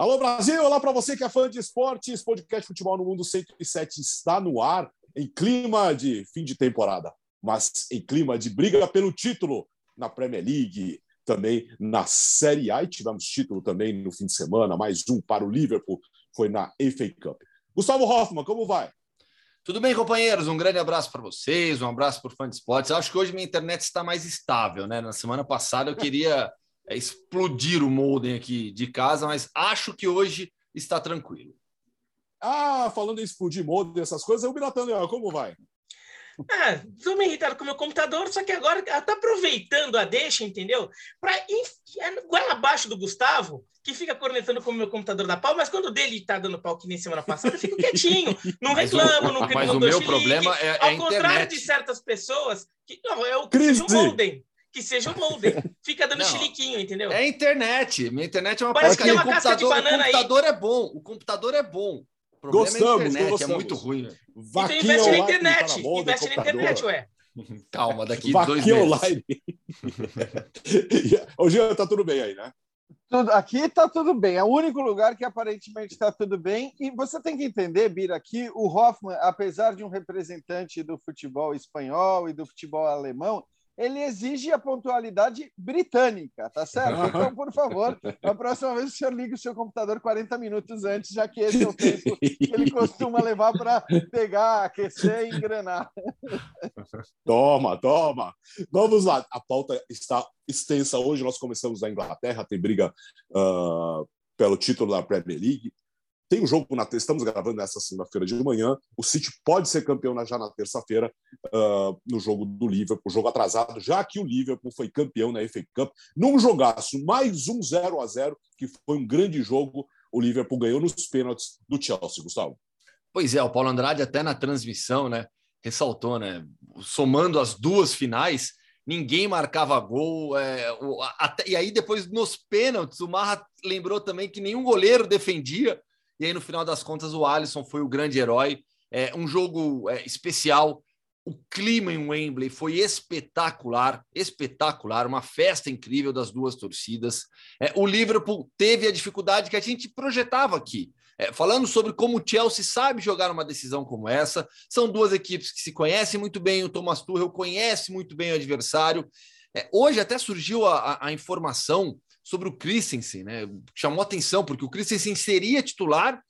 Alô Brasil, olá para você que é fã de esportes, podcast Futebol no Mundo 107 está no ar em clima de fim de temporada, mas em clima de briga pelo título na Premier League, também na Série A, e tivemos título também no fim de semana, mais um para o Liverpool, foi na FA Cup. Gustavo Hoffman, como vai? Tudo bem, companheiros? Um grande abraço para vocês, um abraço para o fã de esportes. Acho que hoje minha internet está mais estável, né? Na semana passada eu queria é, explodir o modem aqui de casa, mas acho que hoje está tranquilo. Ah, falando em explodir modem, essas coisas, o Biratã, como vai? Ah, estou meio irritado com o meu computador, só que agora está aproveitando a deixa, entendeu? Para enfiar goela abaixo do Gustavo, que fica cornetando com o meu computador da pau, mas quando o dele está dando pau que nem semana passada, eu fico quietinho, não reclamo, não Mas o meu problema é, é Ao contrário de certas pessoas, que não, é o um modem que seja um modem. Fica dando não, chiliquinho, entendeu? É internet. Minha internet é uma Parece que é uma computador, o computador aí. é bom. O computador é bom problema gostamos, é a internet, gostamos. é muito ruim. Né? Então investe na internet, tá investe na internet, ué. Calma, daqui Vaquinha dois meses. online. Ô, Jean, tá tudo bem aí, né? Tudo, aqui está tudo bem. É o único lugar que aparentemente está tudo bem. E você tem que entender, Bira, que o Hoffman, apesar de um representante do futebol espanhol e do futebol alemão, ele exige a pontualidade britânica, tá certo? Então, por favor, a próxima vez o senhor liga o seu computador 40 minutos antes, já que esse é o tempo que ele costuma levar para pegar, aquecer e engrenar. Toma, toma. Vamos lá. A pauta está extensa hoje. Nós começamos na Inglaterra, tem briga uh, pelo título da Premier League. Tem um jogo na estamos gravando nessa segunda-feira de manhã. O City pode ser campeão já na terça-feira uh, no jogo do Liverpool, jogo atrasado, já que o Liverpool foi campeão na FA Cup num jogaço mais um 0 a 0 que foi um grande jogo. O Liverpool ganhou nos pênaltis do Chelsea, Gustavo. Pois é, o Paulo Andrade até na transmissão, né, ressaltou, né, somando as duas finais, ninguém marcava gol. É, até, e aí, depois, nos pênaltis, o Marra lembrou também que nenhum goleiro defendia. E aí, no final das contas, o Alisson foi o grande herói. É, um jogo é, especial. O clima em Wembley foi espetacular, espetacular, uma festa incrível das duas torcidas. É, o Liverpool teve a dificuldade que a gente projetava aqui, é, falando sobre como o Chelsea sabe jogar uma decisão como essa. São duas equipes que se conhecem muito bem, o Thomas Tuchel conhece muito bem o adversário. É, hoje até surgiu a, a, a informação sobre o Christensen, né? Chamou atenção, porque o Christensen seria titular,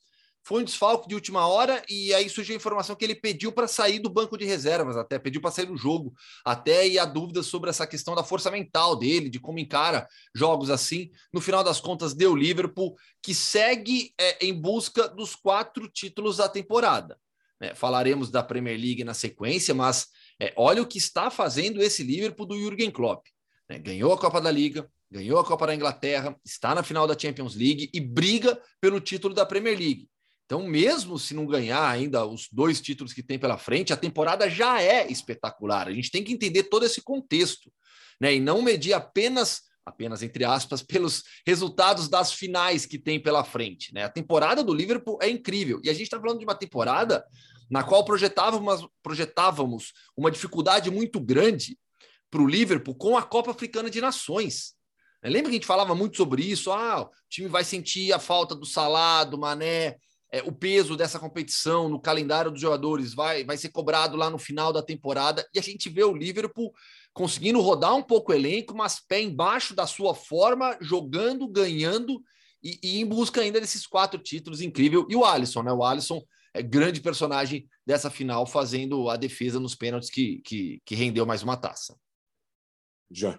foi um desfalque de última hora, e aí surgiu a informação que ele pediu para sair do banco de reservas, até pediu para sair do jogo, até e há dúvidas sobre essa questão da força mental dele, de como encara jogos assim. No final das contas, deu Liverpool, que segue é, em busca dos quatro títulos da temporada. É, falaremos da Premier League na sequência, mas é, olha o que está fazendo esse Liverpool do Jürgen Klopp. Né? Ganhou a Copa da Liga, ganhou a Copa da Inglaterra, está na final da Champions League e briga pelo título da Premier League. Então, mesmo se não ganhar ainda os dois títulos que tem pela frente, a temporada já é espetacular. A gente tem que entender todo esse contexto, né? E não medir apenas, apenas entre aspas, pelos resultados das finais que tem pela frente. Né? A temporada do Liverpool é incrível. E a gente está falando de uma temporada na qual projetávamos, projetávamos uma dificuldade muito grande para o Liverpool com a Copa Africana de Nações. Lembra que a gente falava muito sobre isso? Ah, o time vai sentir a falta do Salah, do Mané, é, o peso dessa competição no calendário dos jogadores vai, vai ser cobrado lá no final da temporada. E a gente vê o Liverpool conseguindo rodar um pouco o elenco, mas pé embaixo da sua forma, jogando, ganhando e, e em busca ainda desses quatro títulos incrível. E o Alisson, né? O Alisson é grande personagem dessa final, fazendo a defesa nos pênaltis que, que, que rendeu mais uma taça. Já.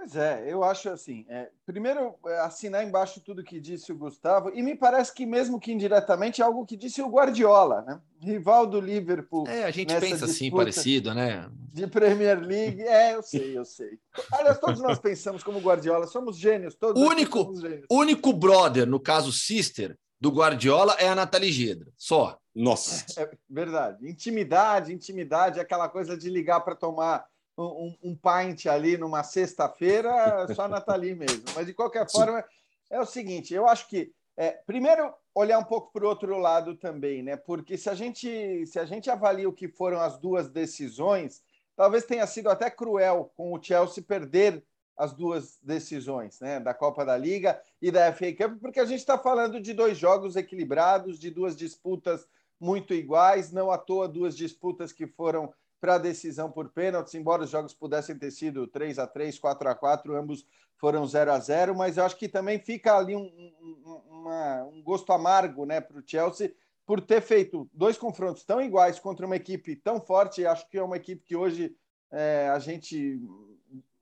Pois é, eu acho assim. É, primeiro, é, assinar embaixo tudo que disse o Gustavo, e me parece que, mesmo que indiretamente, é algo que disse o Guardiola, né? rival do Liverpool. É, a gente pensa assim, parecido, né? De Premier League. É, eu sei, eu sei. Aliás, todos nós pensamos como Guardiola, somos gênios, todos. Único, gênios. único brother, no caso Sister, do Guardiola é a Nathalie Gedra, só. Nossa. É, é verdade. Intimidade, intimidade, aquela coisa de ligar para tomar um, um pint ali numa sexta-feira, só Nathalie mesmo. Mas, de qualquer forma, é o seguinte: eu acho que, é, primeiro, olhar um pouco para o outro lado também, né? Porque se a, gente, se a gente avalia o que foram as duas decisões, talvez tenha sido até cruel com o Chelsea perder as duas decisões, né, da Copa da Liga e da FA Cup, porque a gente está falando de dois jogos equilibrados, de duas disputas muito iguais, não à toa duas disputas que foram para a decisão por pênaltis, embora os jogos pudessem ter sido 3 a 3 4 a 4 ambos foram 0 a 0 mas eu acho que também fica ali um, um, uma, um gosto amargo né, para o Chelsea por ter feito dois confrontos tão iguais contra uma equipe tão forte. Acho que é uma equipe que hoje é, a gente,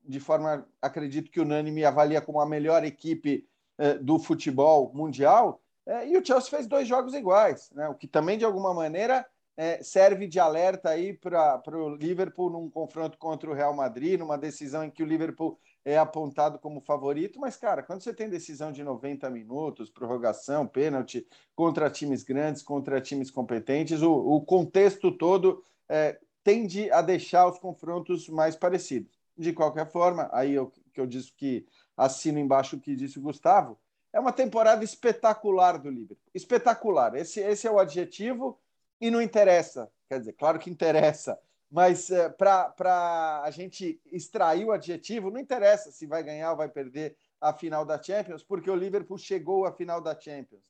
de forma, acredito que unânime, avalia como a melhor equipe é, do futebol mundial. É, e o Chelsea fez dois jogos iguais, né? o que também, de alguma maneira, é, serve de alerta aí para o Liverpool num confronto contra o Real Madrid, numa decisão em que o Liverpool é apontado como favorito, mas, cara, quando você tem decisão de 90 minutos, prorrogação, pênalti, contra times grandes, contra times competentes, o, o contexto todo é, tende a deixar os confrontos mais parecidos. De qualquer forma, aí eu, que eu disse que assino embaixo o que disse o Gustavo, é uma temporada espetacular do Liverpool. Espetacular. Esse, esse é o adjetivo e não interessa. Quer dizer, claro que interessa, mas é, para a gente extrair o adjetivo, não interessa se vai ganhar ou vai perder a final da Champions, porque o Liverpool chegou à final da Champions.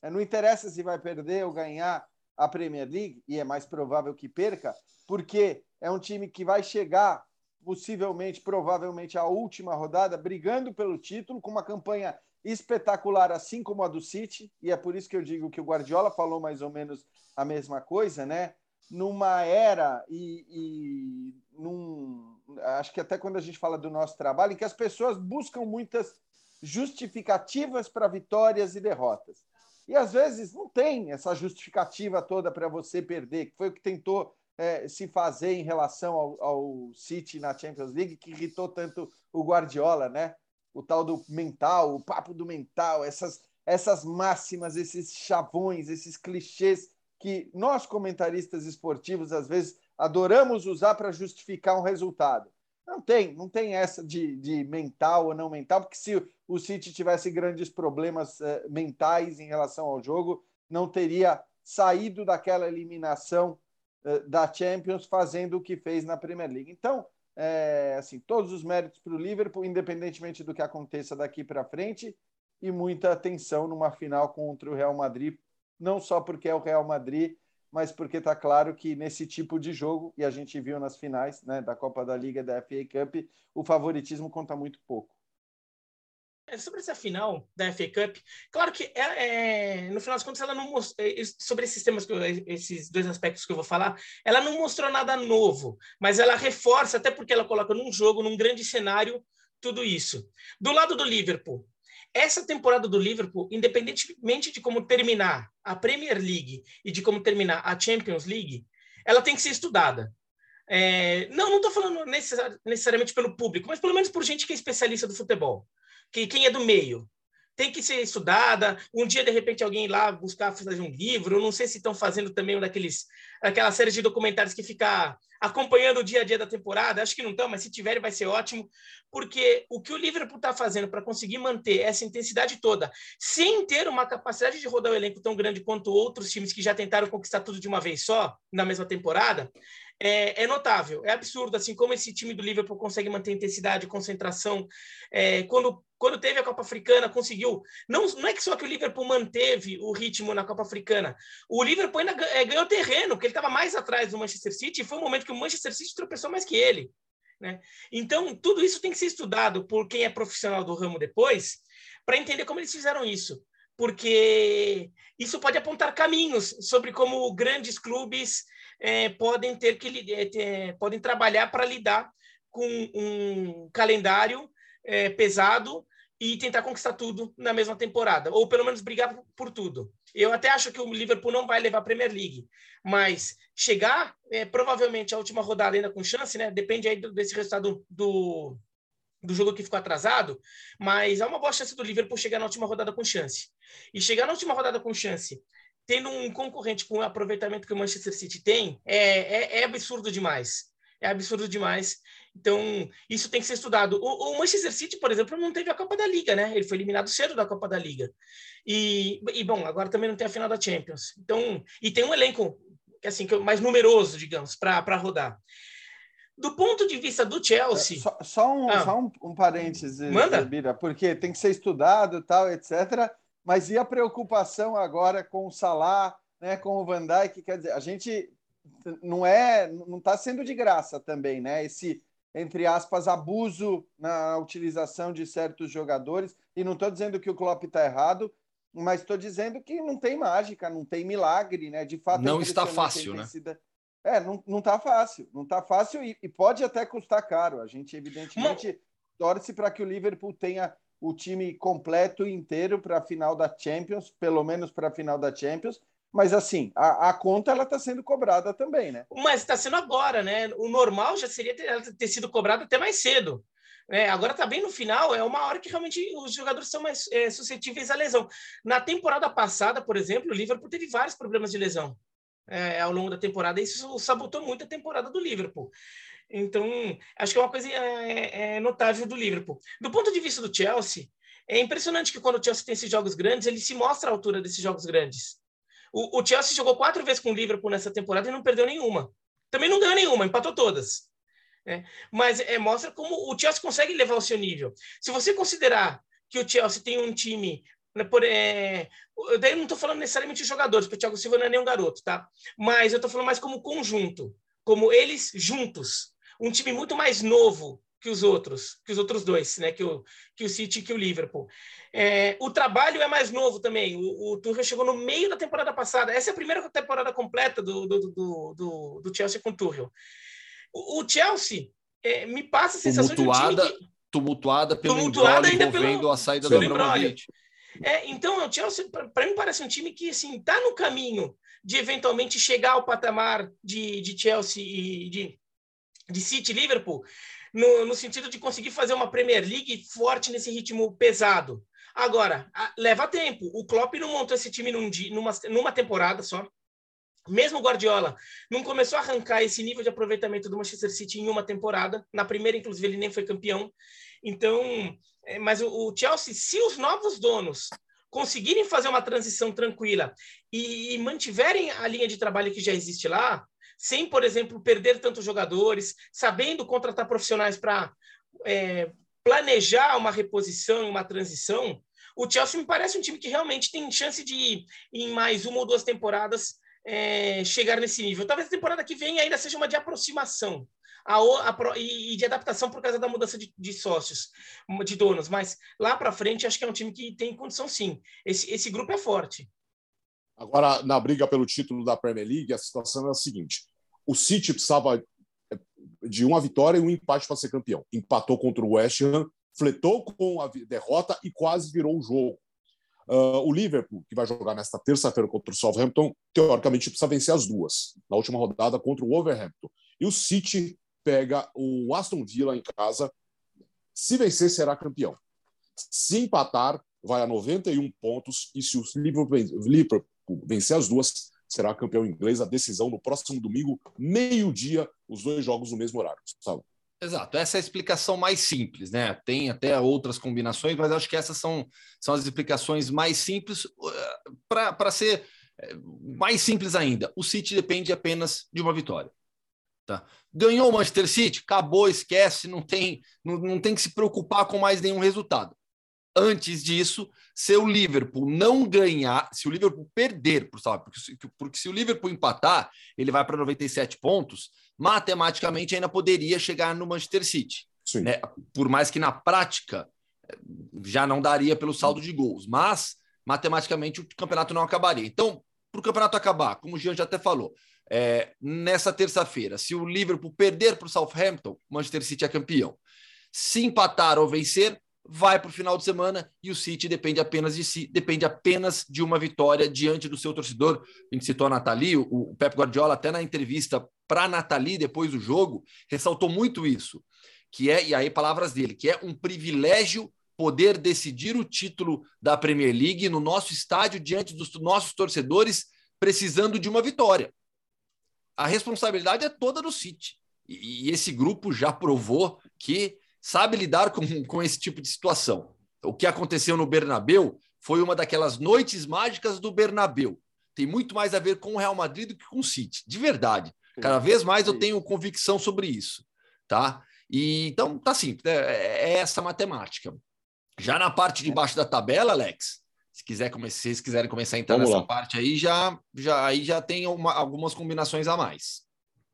É, não interessa se vai perder ou ganhar a Premier League, e é mais provável que perca, porque é um time que vai chegar, possivelmente, provavelmente, à última rodada, brigando pelo título, com uma campanha espetacular, assim como a do City, e é por isso que eu digo que o Guardiola falou mais ou menos a mesma coisa, né? Numa era e, e num, acho que até quando a gente fala do nosso trabalho, em que as pessoas buscam muitas justificativas para vitórias e derrotas. E às vezes não tem essa justificativa toda para você perder, que foi o que tentou é, se fazer em relação ao, ao City na Champions League, que irritou tanto o Guardiola, né? O tal do mental, o papo do mental, essas, essas máximas, esses chavões, esses clichês que nós, comentaristas esportivos, às vezes adoramos usar para justificar um resultado. Não tem, não tem essa de, de mental ou não mental, porque se o City tivesse grandes problemas eh, mentais em relação ao jogo, não teria saído daquela eliminação eh, da Champions fazendo o que fez na Premier League. Então, é, assim, todos os méritos para o Liverpool, independentemente do que aconteça daqui para frente, e muita atenção numa final contra o Real Madrid, não só porque é o Real Madrid, mas porque está claro que nesse tipo de jogo, e a gente viu nas finais né, da Copa da Liga e da FA Cup, o favoritismo conta muito pouco. É, sobre essa final da FA Cup, claro que é, é, no final das contas ela não mostrou, é, sobre esses temas, esses dois aspectos que eu vou falar, ela não mostrou nada novo, mas ela reforça, até porque ela coloca num jogo, num grande cenário, tudo isso. Do lado do Liverpool, essa temporada do Liverpool, independentemente de como terminar a Premier League e de como terminar a Champions League, ela tem que ser estudada. É, não, não estou falando necessariamente pelo público, mas pelo menos por gente que é especialista do futebol que quem é do meio tem que ser estudada. Um dia, de repente, alguém lá buscar fazer um livro. Eu não sei se estão fazendo também um daqueles, aquela série de documentários que fica acompanhando o dia a dia da temporada. Acho que não estão, mas se tiverem, vai ser ótimo. Porque o que o Liverpool está fazendo para conseguir manter essa intensidade toda, sem ter uma capacidade de rodar o elenco tão grande quanto outros times que já tentaram conquistar tudo de uma vez só, na mesma temporada, é, é, notável, é absurdo, assim como esse time do Liverpool consegue manter intensidade, concentração. É, quando, quando teve a Copa Africana, conseguiu. Não, não é que só que o Liverpool manteve o ritmo na Copa Africana, o Liverpool ainda é, ganhou terreno, porque ele estava mais atrás do Manchester City, e foi um momento que o Manchester City tropeçou mais que ele. Né? Então, tudo isso tem que ser estudado por quem é profissional do ramo depois, para entender como eles fizeram isso porque isso pode apontar caminhos sobre como grandes clubes é, podem ter que é, podem trabalhar para lidar com um calendário é, pesado e tentar conquistar tudo na mesma temporada, ou pelo menos brigar por tudo. Eu até acho que o Liverpool não vai levar a Premier League, mas chegar é, provavelmente a última rodada ainda com chance, né? Depende aí desse resultado do, do jogo que ficou atrasado, mas há uma boa chance do Liverpool chegar na última rodada com chance. E chegar na última rodada com chance tendo um concorrente com o aproveitamento que o Manchester City tem, é, é, é absurdo demais. É absurdo demais. Então, isso tem que ser estudado. O, o, Manchester City, por exemplo, não teve a Copa da Liga, né? Ele foi eliminado cedo da Copa da Liga. E, e bom, agora também não tem a final da Champions. Então, e tem um elenco assim, mais numeroso, digamos, para rodar. Do ponto de vista do Chelsea. Só, só um, ah. só um, um parênteses, Manda. Bira, porque tem que ser estudado tal, etc. Mas e a preocupação agora com o Salah, né, com o Van Dijk? Quer dizer, a gente não é, não está sendo de graça também, né? Esse entre aspas abuso na utilização de certos jogadores. E não estou dizendo que o Klopp está errado, mas estou dizendo que não tem mágica, não tem milagre, né? De fato, não está fácil, né? É, não, não tá fácil, não está fácil e, e, pode até custar caro. A gente, evidentemente, torce para que o Liverpool tenha o time completo inteiro para a final da Champions, pelo menos para a final da Champions. Mas assim, a, a conta ela está sendo cobrada também, né? Mas está sendo agora, né? O normal já seria ter, ter sido cobrada até mais cedo. É, agora está bem no final, é uma hora que realmente os jogadores são mais é, suscetíveis à lesão. Na temporada passada, por exemplo, o Liverpool teve vários problemas de lesão é, ao longo da temporada. Isso sabotou muito a temporada do Liverpool. Então, acho que é uma coisa é, é, notável do Liverpool. Do ponto de vista do Chelsea, é impressionante que quando o Chelsea tem esses jogos grandes, ele se mostra à altura desses jogos grandes. O, o Chelsea jogou quatro vezes com o Liverpool nessa temporada e não perdeu nenhuma. Também não ganhou nenhuma, empatou todas. É, mas é, mostra como o Chelsea consegue levar o seu nível. Se você considerar que o Chelsea tem um time né, por, é, daí eu não estou falando necessariamente de jogadores, porque o Thiago Silva não é nem um garoto, tá? Mas eu estou falando mais como conjunto, como eles juntos. Um time muito mais novo que os outros, que os outros dois, né? Que o, que o City e que o Liverpool. É, o trabalho é mais novo também. O, o Tuchel chegou no meio da temporada passada. Essa é a primeira temporada completa do, do, do, do, do Chelsea com o Tuchel. O, o Chelsea é, me passa a sensação tumultuada, de um time que... tumultuada pelo tumultuada envolvendo pelo, a saída do Abramovich. É, então, o Chelsea, para mim, parece um time que assim está no caminho de eventualmente chegar ao patamar de, de Chelsea e de, de City Liverpool, no, no sentido de conseguir fazer uma Premier League forte nesse ritmo pesado. Agora, a, leva tempo. O Klopp não montou esse time num, numa, numa temporada só. Mesmo o Guardiola não começou a arrancar esse nível de aproveitamento do Manchester City em uma temporada. Na primeira, inclusive, ele nem foi campeão. Então, é, mas o, o Chelsea, se os novos donos conseguirem fazer uma transição tranquila e, e, mantiverem a linha de trabalho que já existe lá, sem, por exemplo, perder tantos jogadores, sabendo contratar profissionais para é, planejar uma reposição, uma transição, o Chelsea me parece um time que realmente tem chance de, em mais uma ou duas temporadas, é, chegar nesse nível. Talvez a temporada que vem ainda seja uma de aproximação a, a, e, de adaptação por causa da mudança de, de sócios, de donos. Mas lá para frente, acho que é um time que tem condição sim. Esse, esse grupo é forte. Agora, na briga pelo título da Premier League, a situação é a seguinte: o City precisava é, de uma vitória e um empate para ser campeão. Empatou contra o West Ham, fletou com a derrota e quase virou o jogo. Uh, o Liverpool, que vai jogar nesta terça-feira contra o Southampton, teoricamente precisa vencer as duas, na última rodada contra o Wolverhampton. E o City pega o Aston Villa em casa. Se vencer, será campeão. Se empatar, vai a 91 pontos. E se o Liverpool vencer as duas, será campeão inglês. A decisão no próximo domingo, meio-dia, os dois jogos no mesmo horário. Exato, essa é a explicação mais simples, né? Tem até outras combinações, mas acho que essas são, são as explicações mais simples uh, para ser eh, mais simples ainda. O City depende apenas de uma vitória. Tá? Ganhou o Manchester City, acabou, esquece, não tem, não, não tem que se preocupar com mais nenhum resultado. Antes disso, se o Liverpool não ganhar, se o Liverpool perder, sabe, porque, porque se o Liverpool empatar, ele vai para 97 pontos, matematicamente ainda poderia chegar no Manchester City. Né? Por mais que na prática eh, já não daria pelo saldo de gols, mas matematicamente o campeonato não acabaria. Então, para o campeonato acabar, como o Jean já até falou, é, nessa terça-feira. Se o Liverpool perder para o Southampton, Manchester City é campeão. Se empatar ou vencer, vai para o final de semana e o City depende apenas de si, depende apenas de uma vitória diante do seu torcedor. A gente citou a Nathalie, o, Pep Guardiola, até na entrevista para a Nathalie depois do jogo, ressaltou muito isso, que é, e aí palavras dele, que é um privilégio poder decidir o título da Premier League no nosso estádio diante dos nossos torcedores precisando de uma vitória a responsabilidade é toda do City. E, e esse grupo já provou que sabe lidar com, com esse tipo de situação. O que aconteceu no Bernabeu foi uma daquelas noites mágicas do Bernabeu. Tem muito mais a ver com o Real Madrid do que com o City, de verdade. Cada vez mais eu tenho convicção sobre isso. tá? E então tá assim, é, é essa matemática. Já na parte de baixo da tabela, Alex, se quiser se vocês quiserem começar a entrar Vamos nessa lá. parte aí, já, já aí já tem uma, algumas combinações a mais.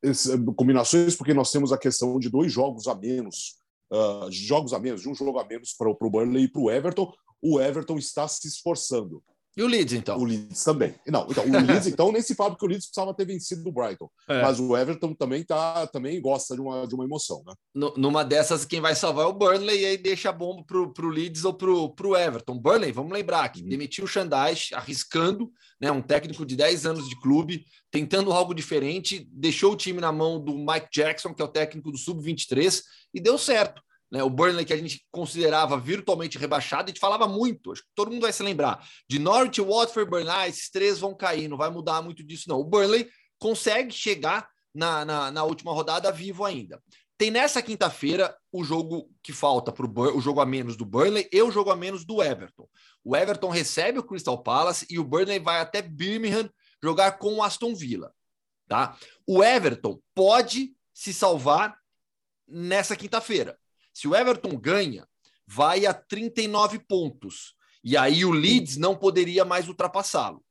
Esse, combinações porque nós temos a questão de dois jogos a menos, uh, jogos a menos, de um jogo a menos para o Burnley e para o Everton. O Everton está se esforçando. E o Leeds, então? O Leeds também. Não, então, o Leeds, então, nem se fala porque o Leeds precisava ter vencido o Brighton. É. Mas o Everton também tá, também gosta de uma, de uma emoção, né? No, numa dessas, quem vai salvar é o Burnley e aí deixa a bomba pro, pro Leeds ou pro, pro Everton. Burnley, vamos lembrar, que uhum. demitiu o Xandais, arriscando, né? Um técnico de 10 anos de clube, tentando algo diferente, deixou o time na mão do Mike Jackson, que é o técnico do Sub-23, e deu certo. Né, o Burnley que a gente considerava virtualmente rebaixado, a gente falava muito, acho que todo mundo vai se lembrar, de Norwich, Watford, Burnley, ah, esses três vão cair, não vai mudar muito disso não. O Burnley consegue chegar na, na, na última rodada vivo ainda. Tem nessa quinta-feira o jogo que falta para o jogo a menos do Burnley e o jogo a menos do Everton. O Everton recebe o Crystal Palace e o Burnley vai até Birmingham jogar com o Aston Villa. Tá? O Everton pode se salvar nessa quinta-feira. Se o Everton ganha, vai a 39 pontos. E aí o Leeds não poderia mais ultrapassá-lo.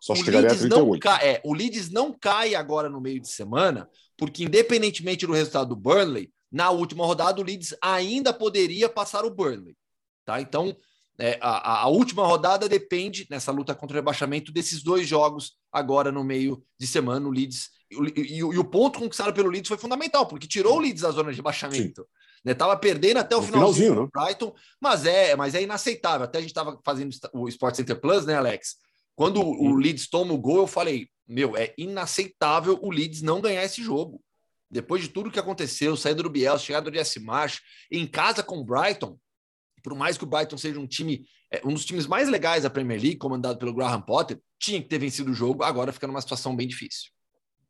Só o chegaria Leeds a 38. Não cai, é, o Leeds não cai agora no meio de semana, porque independentemente do resultado do Burnley, na última rodada o Leeds ainda poderia passar o Burnley. Tá? Então, é, a, a, última rodada depende, nessa luta contra o rebaixamento, desses dois jogos agora no meio de semana. O Leeds e, e, e o ponto conquistado pelo Leeds foi fundamental, porque tirou o Leeds da zona de rebaixamento. Sim. Né? Tava perdendo até o no finalzinho, finalzinho né? Brighton, mas é, mas é inaceitável. Até a gente estava fazendo o Sport Center Plus, né, Alex? Quando uhum. o Leeds toma o gol, eu falei: meu, é inaceitável o Leeds não ganhar esse jogo. Depois de tudo que aconteceu, saída do Biel, chegada do Jesse Marsh, em casa com o Brighton, por mais que o Brighton seja um time, é, um dos times mais legais da Premier League, comandado pelo Graham Potter, tinha que ter vencido o jogo, agora fica numa situação bem difícil.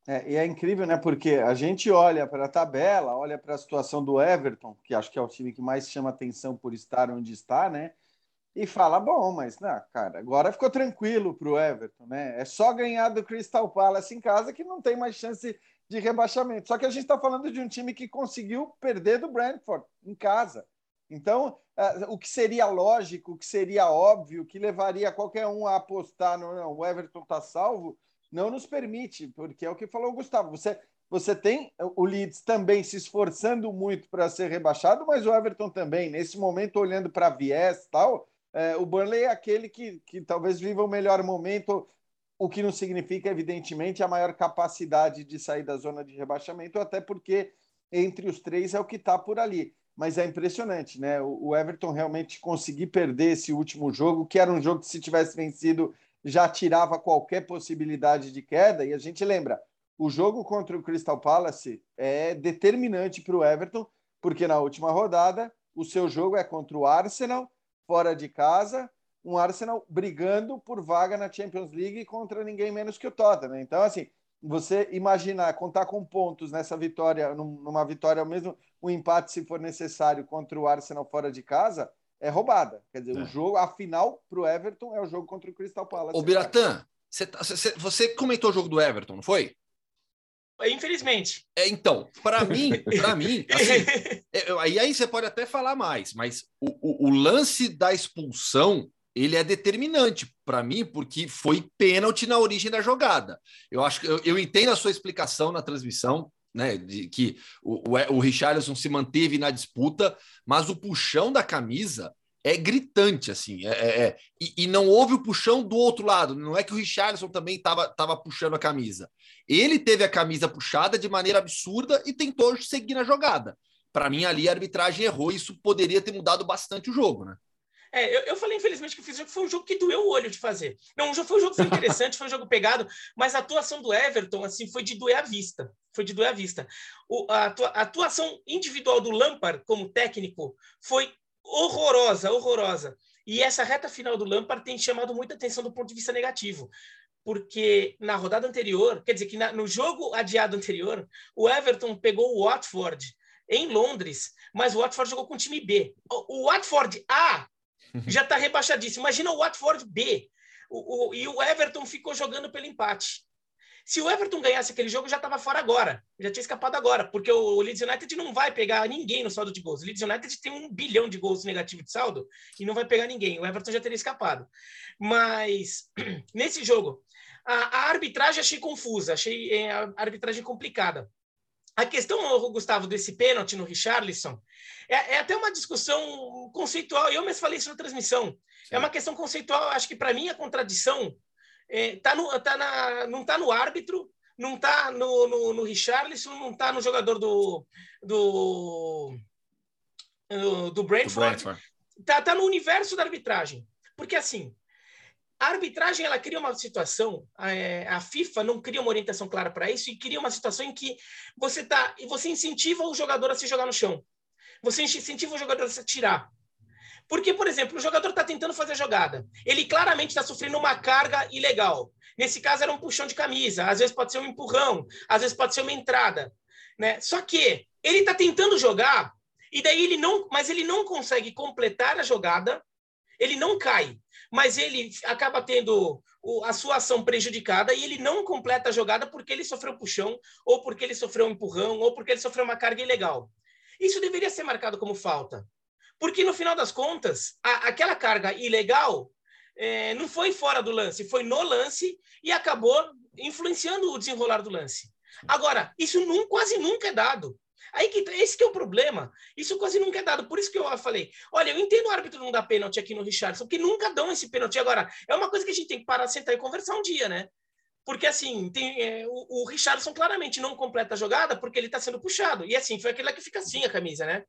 É, e é incrível, né? Porque a gente olha para a tabela, olha para a situação do Everton, que acho que é o time que mais chama atenção por estar onde está, né? E fala, bom, mas, não, cara, agora ficou tranquilo para o Everton, né? É só ganhar do Crystal Palace em casa que não tem mais chance de rebaixamento. Só que a gente está falando de um time que conseguiu perder do Brentford em casa. Então, é, o que seria lógico, o que seria óbvio, que levaria qualquer um a apostar no não, o Everton está salvo, não nos permite, porque é o que falou o Gustavo. Você, você tem o Leeds também se esforçando muito para ser rebaixado, mas o Everton também, nesse momento, olhando para viés tal, é, o Burnley é aquele que, que talvez viva o melhor momento, o que não significa, evidentemente, a maior capacidade de sair da zona de rebaixamento, até porque entre os três é o que está por ali. Mas é impressionante, né? O Everton realmente conseguir perder esse último jogo, que era um jogo que, se tivesse vencido, já tirava qualquer possibilidade de queda. E a gente lembra, o jogo contra o Crystal Palace é determinante para o Everton, porque na última rodada o seu jogo é contra o Arsenal, fora de casa, um Arsenal brigando por vaga na Champions League contra ninguém menos que o Tottenham. Então, assim, você imaginar contar com pontos nessa vitória, numa vitória, mesmo um empate se for necessário contra o Arsenal fora de casa, é roubada. Quer dizer, é. o jogo, a final para o Everton é o jogo contra o Crystal Palace. Ô, Biratã, você, tá, você comentou o jogo do Everton, não foi? Infelizmente. É, então, para mim, para mim, assim, é, aí, aí você pode até falar mais, mas o, o, o lance da expulsão ele é determinante para mim, porque foi pênalti na origem da jogada. Eu acho que eu, eu entendo a sua explicação na transmissão, né, de que o, o, o Richarlison se manteve na disputa, mas o puxão da camisa é gritante, assim, é, é, é e, e, não houve o puxão do outro lado, não é que o Richarlison também estava tava puxando a camisa. Ele teve a camisa puxada de maneira absurda e tentou seguir na jogada. Para mim, ali a arbitragem errou e isso poderia ter mudado bastante o jogo, né? É, eu, eu, falei, infelizmente, que fiz foi um jogo que doeu o olho de fazer. Não, foi um jogo foi interessante, foi um jogo pegado, mas a atuação do Everton, assim, foi de doer a vista. Foi de doer a vista. O, a, a atuação individual do Lampard como técnico foi horrorosa, horrorosa. E essa reta final do Lampard tem chamado muita atenção do ponto de vista negativo. Porque na rodada anterior, quer dizer que na, no jogo adiado anterior, o Everton pegou o Watford em Londres, mas o Watford jogou com o time B. O, o Watford A já está rebaixadíssimo. Imagina o Watford B. O, o, e o Everton ficou jogando pelo empate. Se o Everton ganhasse aquele jogo, já estava fora agora. Já tinha escapado agora, porque o Leeds United não vai pegar ninguém no saldo de gols. O Leeds United tem um bilhão de gols negativos de saldo e não vai pegar ninguém. O Everton já teria escapado. Mas nesse jogo, a, a arbitragem achei confusa, achei é, a arbitragem complicada. A questão, Gustavo, desse pênalti no Richarlison é, é, até uma discussão conceitual. Eu mesmo falei isso na transmissão. Sim. É uma questão conceitual. Acho que para mim a contradição é, tá no, tá na, não está no árbitro, não está no, no, no Richarlison, não está no jogador do, do, do, do Brentford. Está tá no universo da arbitragem. Porque assim, a arbitragem ela cria uma situação, a, é, FIFA não cria uma orientação clara para isso e cria uma situação em que você tá, você incentiva o jogador a se jogar no chão. Você incentiva o jogador a se atirar. Porque, por exemplo, o jogador está tentando fazer a jogada. Ele claramente está sofrendo uma carga ilegal. Nesse caso, era um puxão de camisa. Às vezes pode ser um empurrão. Às vezes pode ser uma entrada. Né? Só que ele está tentando jogar e daí ele não, mas ele não consegue completar a jogada. Ele não cai, mas ele acaba tendo a sua ação prejudicada e ele não completa a jogada porque ele sofreu puxão, ou porque ele sofreu um empurrão, ou porque ele sofreu uma carga ilegal. Isso deveria ser marcado como falta. Porque, no final das contas, a, aquela carga ilegal é, não foi fora do lance, foi no lance e acabou influenciando o desenrolar do lance. Agora, isso quase nunca é dado. Aí que tá, esse que é o problema. Isso quase nunca é dado. Por isso que eu falei, olha, eu entendo o árbitro não dar pênalti aqui no Richardson, porque nunca dão esse pênalti. Agora, é uma coisa que a gente tem que parar, sentar e conversar um dia, né? Porque assim, tem, é, o, o Richardson claramente não completa a jogada porque ele está sendo puxado. E assim, foi aquele que fica assim a camisa, né?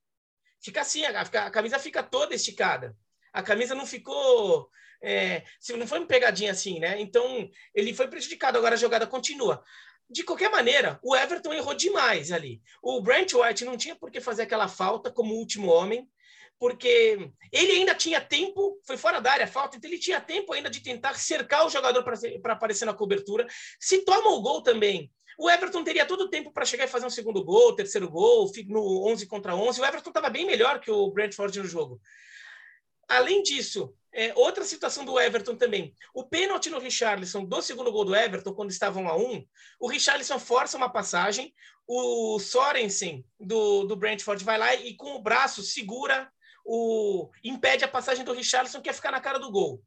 fica assim, a, a camisa fica toda esticada. A camisa não ficou. É, não foi uma pegadinha assim, né? Então, ele foi prejudicado. Agora a jogada continua. De qualquer maneira, o Everton errou demais ali. O Brent White não tinha por que fazer aquela falta como último homem, porque ele ainda tinha tempo, foi fora da área a falta, então ele tinha tempo ainda de tentar cercar o jogador para aparecer na cobertura. Se toma o gol também o Everton teria todo o tempo para chegar e fazer um segundo gol, terceiro gol, no 11 contra 11. O Everton estava bem melhor que o Brentford no jogo. Além disso, é, outra situação do Everton também. O pênalti no Richarlison do segundo gol do Everton, quando estavam a um, o Richarlison força uma passagem, o Sorensen do, do Brentford vai lá e com o braço segura, o impede a passagem do Richarlison, que ia ficar na cara do gol.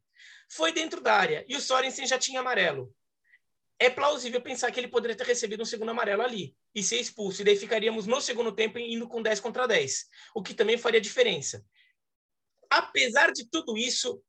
Foi dentro da área e o Sorensen já tinha amarelo é plausível pensar que ele poderia ter recebido um segundo amarelo ali e ser expulso. E daí ficaríamos no segundo tempo indo com 10 contra 10, o que também faria diferença. Apesar de tudo isso,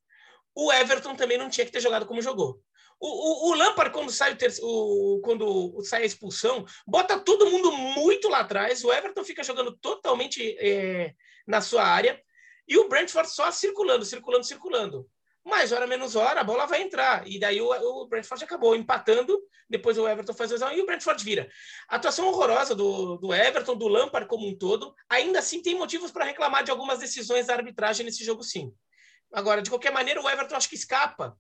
o Everton também não tinha que ter jogado como jogou. O, o, o Lampard, quando sai, o, terceiro, o, quando sai a expulsão, bota todo mundo muito lá atrás. O Everton fica jogando totalmente é, na sua área. E o Brentford só circulando, circulando, circulando mais hora menos hora a bola vai entrar. E daí o, o Brentford acabou empatando, depois o Everton faz a e o Brentford vira. Atuação horrorosa do, do Everton, do Lampard como um todo, ainda assim tem motivos para reclamar de algumas decisões da arbitragem nesse jogo, sim. Agora, de qualquer maneira, o Everton acho que escapa.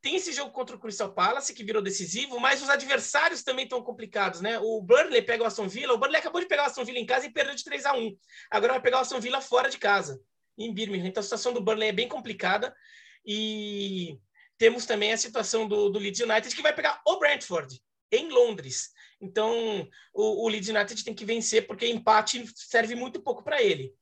Tem esse jogo contra o Crystal Palace, que virou decisivo, mas os adversários também estão complicados, né? O Burnley pega o Aston Villa, o Burnley acabou de pegar o Aston Villa em casa e perdeu de 3 a 1 Agora vai pegar o Aston Villa fora de casa, em Birmingham. Então a situação do Burnley é bem complicada. E temos também a situação do, do Leeds United, que vai pegar o Brentford, em Londres. Então, o, o Leeds United tem que vencer, porque empate serve muito pouco para ele.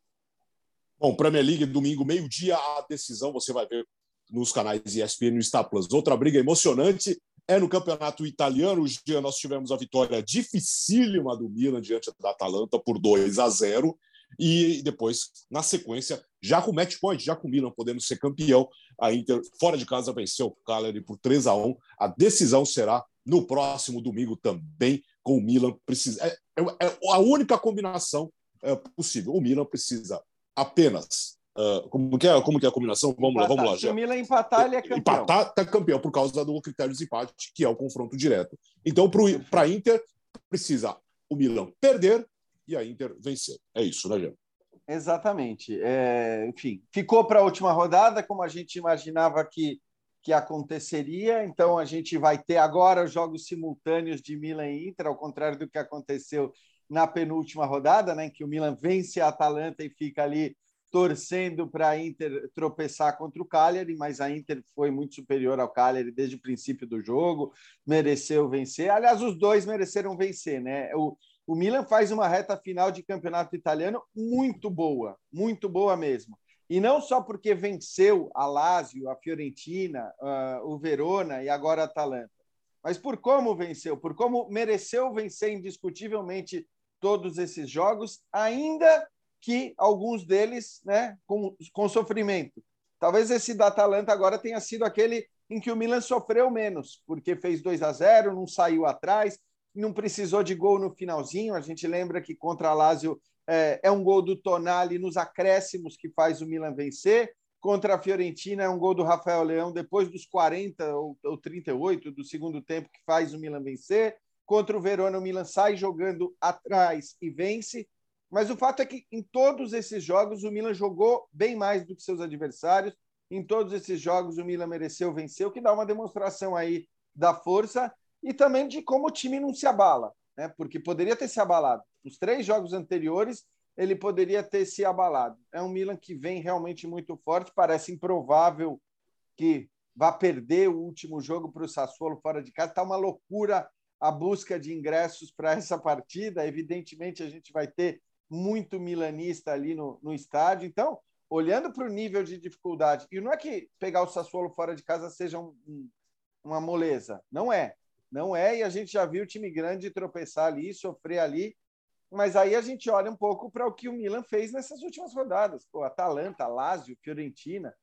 Bom, Premier League, domingo, meio-dia, a decisão você vai ver nos canais ESPN e Star Plus. Outra briga emocionante é no campeonato italiano. Hoje nós tivemos a vitória dificílima do Milan diante da Atalanta por 2 a 0. E depois, na sequência, já com match point, já com o Milan podendo ser campeão, a Inter, fora de casa, venceu o Cagliari por 3 a 1 A decisão será no próximo domingo também, com o Milan. Precisa, é, é, é a única combinação é, possível. O Milan precisa apenas. Uh, como, que é, como que é a combinação? Vamos empatar. lá, vamos lá. Se o Milan empatar, ele é campeão. Empatar, tá campeão por causa do critério de empate, que é o confronto direto. Então, para a Inter, precisa o Milan perder e a Inter vencer. É isso, né, Jean? Exatamente. É, enfim, ficou para a última rodada, como a gente imaginava que, que aconteceria. Então, a gente vai ter agora os jogos simultâneos de Milan e Inter, ao contrário do que aconteceu na penúltima rodada, né, em que o Milan vence a Atalanta e fica ali torcendo para a Inter tropeçar contra o Cagliari, mas a Inter foi muito superior ao Cagliari desde o princípio do jogo, mereceu vencer. Aliás, os dois mereceram vencer, né? O, o Milan faz uma reta final de campeonato italiano muito boa, muito boa mesmo. E não só porque venceu a Lazio, a Fiorentina, uh, o Verona e agora a Atalanta, mas por como venceu, por como mereceu vencer indiscutivelmente todos esses jogos, ainda que alguns deles né, com, com sofrimento. Talvez esse da Atalanta agora tenha sido aquele em que o Milan sofreu menos, porque fez 2 a 0, não saiu atrás, não precisou de gol no finalzinho. A gente lembra que contra a Lazio é, é um gol do Tonali nos acréscimos que faz o Milan vencer. Contra a Fiorentina é um gol do Rafael Leão depois dos 40 ou, ou 38 do segundo tempo que faz o Milan vencer. Contra o Verona, o Milan sai jogando atrás e vence. Mas o fato é que em todos esses jogos o Milan jogou bem mais do que seus adversários. Em todos esses jogos o Milan mereceu vencer, o que dá uma demonstração aí da força e também de como o time não se abala, né? Porque poderia ter se abalado. Nos três jogos anteriores ele poderia ter se abalado. É um Milan que vem realmente muito forte. Parece improvável que vá perder o último jogo para o Sassuolo fora de casa. Está uma loucura a busca de ingressos para essa partida. Evidentemente, a gente vai ter muito milanista ali no, no estádio. Então, olhando para o nível de dificuldade, e não é que pegar o Sassuolo fora de casa seja um, um, uma moleza, não é. Não é, e a gente já viu o time grande tropeçar ali, sofrer ali, mas aí a gente olha um pouco para o que o Milan fez nessas últimas rodadas. Pô, Atalanta, Lazio, Fiorentina,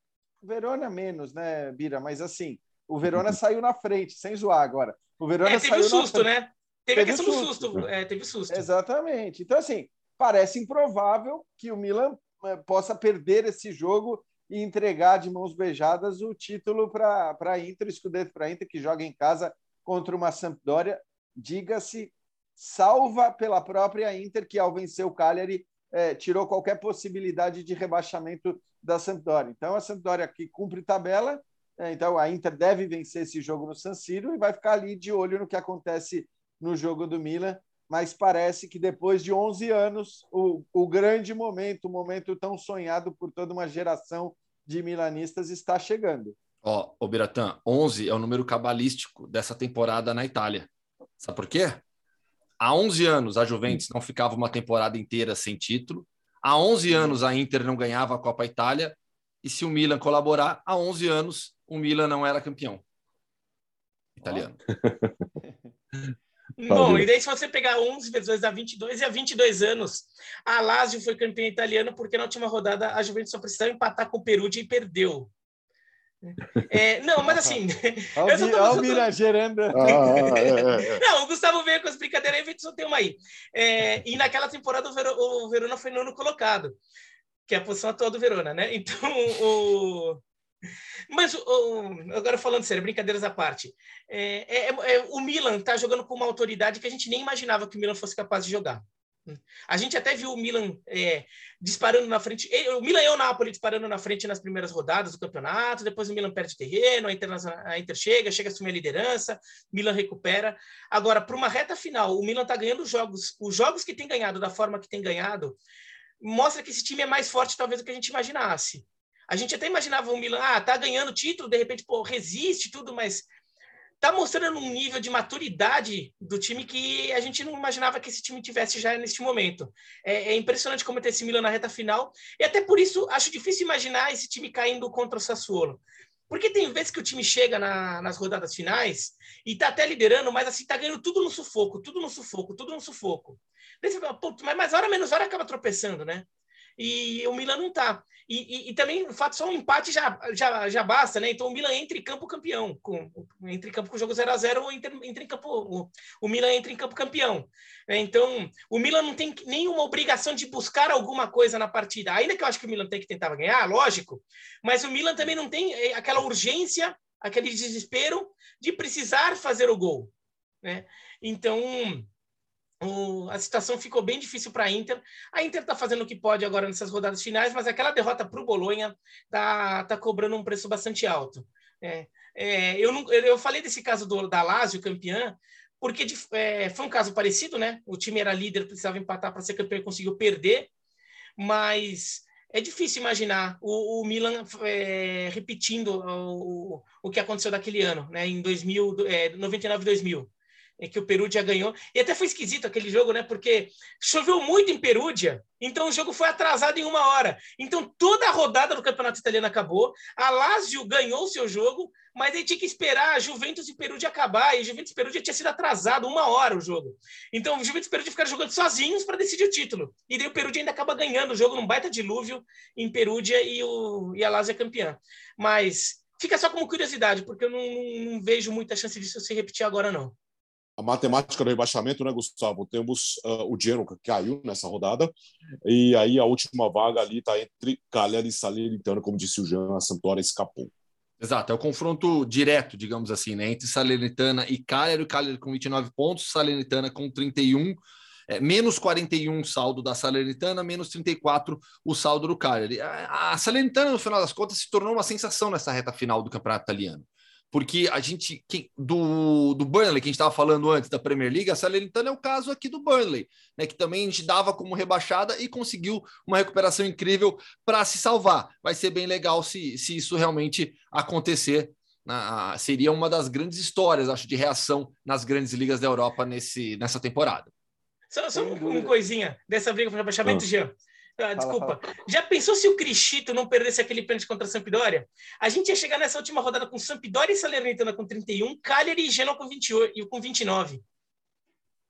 Verona menos, né, Bira? Mas assim, o Verona saiu na frente, sem zoar agora. O Verona é, teve saiu um susto, né? Teve, teve susto. susto. É, teve susto. Exatamente. Então, assim, parece improvável que o Milan eh, possa perder esse jogo e entregar de mãos beijadas o título para a Inter, o Scudetto para a Inter, que joga em casa contra uma Sampdoria, diga-se, salva pela própria Inter, que ao vencer o Cagliari é, tirou qualquer possibilidade de rebaixamento da Sampdoria. Então, a Sampdoria que cumpre tabela, é, então a Inter deve vencer esse jogo no San Siro e vai ficar ali de olho no que acontece no jogo do Milan mas parece que depois de 11 anos, o, o grande momento, o momento tão sonhado por toda uma geração de milanistas está chegando. Ó, oh, Biratã, 11 é o número cabalístico dessa temporada na Itália. Sabe por quê? Há 11 anos a Juventus não ficava uma temporada inteira sem título. Há 11 anos a Inter não ganhava a Copa Itália. E se o Milan colaborar, há 11 anos o Milan não era campeão italiano. Bom, e daí se você pegar 11 vezes 2 dá 22, e há 22 anos, a Lazio foi campeã italiana porque na última rodada a Juventus só precisava empatar com o Perugia e perdeu. É, não, mas assim. Olha o Mira gerando. Ah, é, é, é. Não, o Gustavo veio com as brincadeiras e só tem uma aí. É, e naquela temporada o, Ver, o Verona foi nono colocado, que é a posição atual do Verona, né? Então, o, mas agora falando sério, brincadeiras à parte, é, é, é, o Milan está jogando com uma autoridade que a gente nem imaginava que o Milan fosse capaz de jogar. A gente até viu o Milan é, disparando na frente, o Milan e o Napoli disparando na frente nas primeiras rodadas do campeonato, depois o Milan perde terreno, a Inter, a Inter chega, chega a assumir a liderança, Milan recupera. Agora, para uma reta final, o Milan está ganhando jogos, os jogos que tem ganhado da forma que tem ganhado, mostra que esse time é mais forte talvez do que a gente imaginasse. A gente até imaginava o Milan, ah, tá ganhando título, de repente, pô, resiste tudo, mas tá mostrando um nível de maturidade do time que a gente não imaginava que esse time tivesse já neste momento. É, é impressionante como ter esse Milan na reta final, e até por isso acho difícil imaginar esse time caindo contra o Sassuolo. Porque tem vezes que o time chega na, nas rodadas finais e tá até liderando, mas assim, tá ganhando tudo no sufoco, tudo no sufoco, tudo no sufoco. Mas mais hora menos hora acaba tropeçando, né? E o Milan não tá. E, e, e, também o fato só um empate já, já, já basta, né? Então o Milan entra em campo campeão, com, entra em campo com o jogo 0 a 0 entra, entra em campo, o, o Milan entra em campo campeão. Né? Então o Milan não tem nenhuma obrigação de buscar alguma coisa na partida, ainda que eu acho que o Milan tem que tentar ganhar, lógico, mas o Milan também não tem eh, aquela urgência, aquele desespero de precisar fazer o gol. Né? Então o, a situação ficou bem difícil para a Inter. A Inter está fazendo o que pode agora nessas rodadas finais, mas aquela derrota para o Bolonha está tá cobrando um preço bastante alto. É, é, eu, não, eu falei desse caso do, da Lazio, campeã, porque de, é, foi um caso parecido, né? O time era líder, precisava empatar para ser campeão e conseguiu perder, mas é difícil imaginar o, o Milan é, repetindo o, o que aconteceu daquele ano, né, em 2000, é, 99 2000 em que o Perúdia ganhou. E até foi esquisito aquele jogo, né? Porque choveu muito em Perúdia, então o jogo foi atrasado em uma hora. Então toda a rodada do Campeonato Italiano acabou. A Lazio ganhou o seu jogo, mas aí tinha que esperar a Juventus e Perúdia acabar. E Juventus e Perúdia tinha sido atrasado uma hora o jogo. Então o Juventus e Perúdia ficaram jogando sozinhos para decidir o título. E daí o Perúdia ainda acaba ganhando o jogo num baita dilúvio em Perúdia e, o, e a Lazio é campeã. Mas fica só como curiosidade, porque eu não, não vejo muita chance disso se repetir agora, não a matemática do rebaixamento, né, Gustavo? Temos uh, o Genoa que caiu nessa rodada, e aí a última vaga ali está entre Cagliari e Salernitana, como disse o Jean, a Sampdoria escapou. Exato, é o confronto direto, digamos assim, né, entre Salernitana e Cagliari, Cagliari com 29 pontos, Salernitana com 31, é, menos 41 saldo da Salernitana, menos 34 o saldo do Cagliari. A, a Salernitana, no final das contas, se tornou uma sensação nessa reta final do campeonato italiano porque a gente do, do Burnley que a gente estava falando antes da Premier League, a Salernitana é o caso aqui do Burnley, né, que também a gente dava como rebaixada e conseguiu uma recuperação incrível para se salvar. Vai ser bem legal se, se isso realmente acontecer. Na, seria uma das grandes histórias, acho, de reação nas grandes ligas da Europa nesse, nessa temporada. Só, só uma coisinha dessa briga para rebaixamento, ah. Jean. Ah, desculpa. Fala, fala. Já pensou se o Cristito não perdesse aquele pênalti contra a Sampdoria? A gente ia chegar nessa última rodada com Sampdoria e Salernitana com 31, Cagliari e Genoa com 28 e com 29.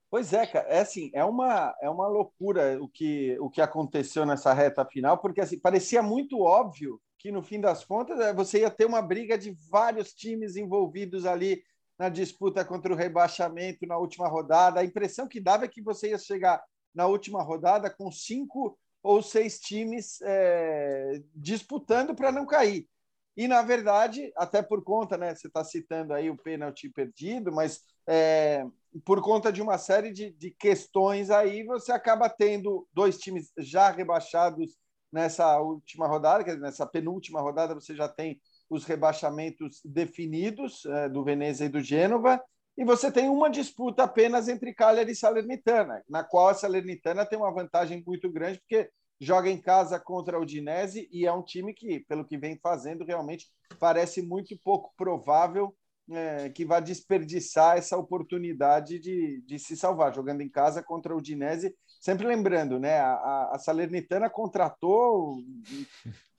Pois é, cara, é assim, é uma, é uma loucura o que, o que aconteceu nessa reta final, porque assim, parecia muito óbvio que no fim das contas é, você ia ter uma briga de vários times envolvidos ali na disputa contra o rebaixamento na última rodada. A impressão que dava é que você ia chegar na última rodada com cinco ou seis times é, disputando para não cair. E, na verdade, até por conta, né, você está citando aí o pênalti perdido, mas é, por conta de uma série de, de questões aí, você acaba tendo dois times já rebaixados nessa última rodada, quer dizer, nessa penúltima rodada, você já tem os rebaixamentos definidos é, do Veneza e do Gênova, e você tem uma disputa apenas entre Cagliari e Salernitana, na qual a Salernitana tem uma vantagem muito grande, porque joga em casa contra o Udinese e é um time que, pelo que vem fazendo, realmente parece muito pouco provável é, que vá desperdiçar essa oportunidade de, de se salvar, jogando em casa contra o Udinese. Sempre lembrando, né, a, a Salernitana contratou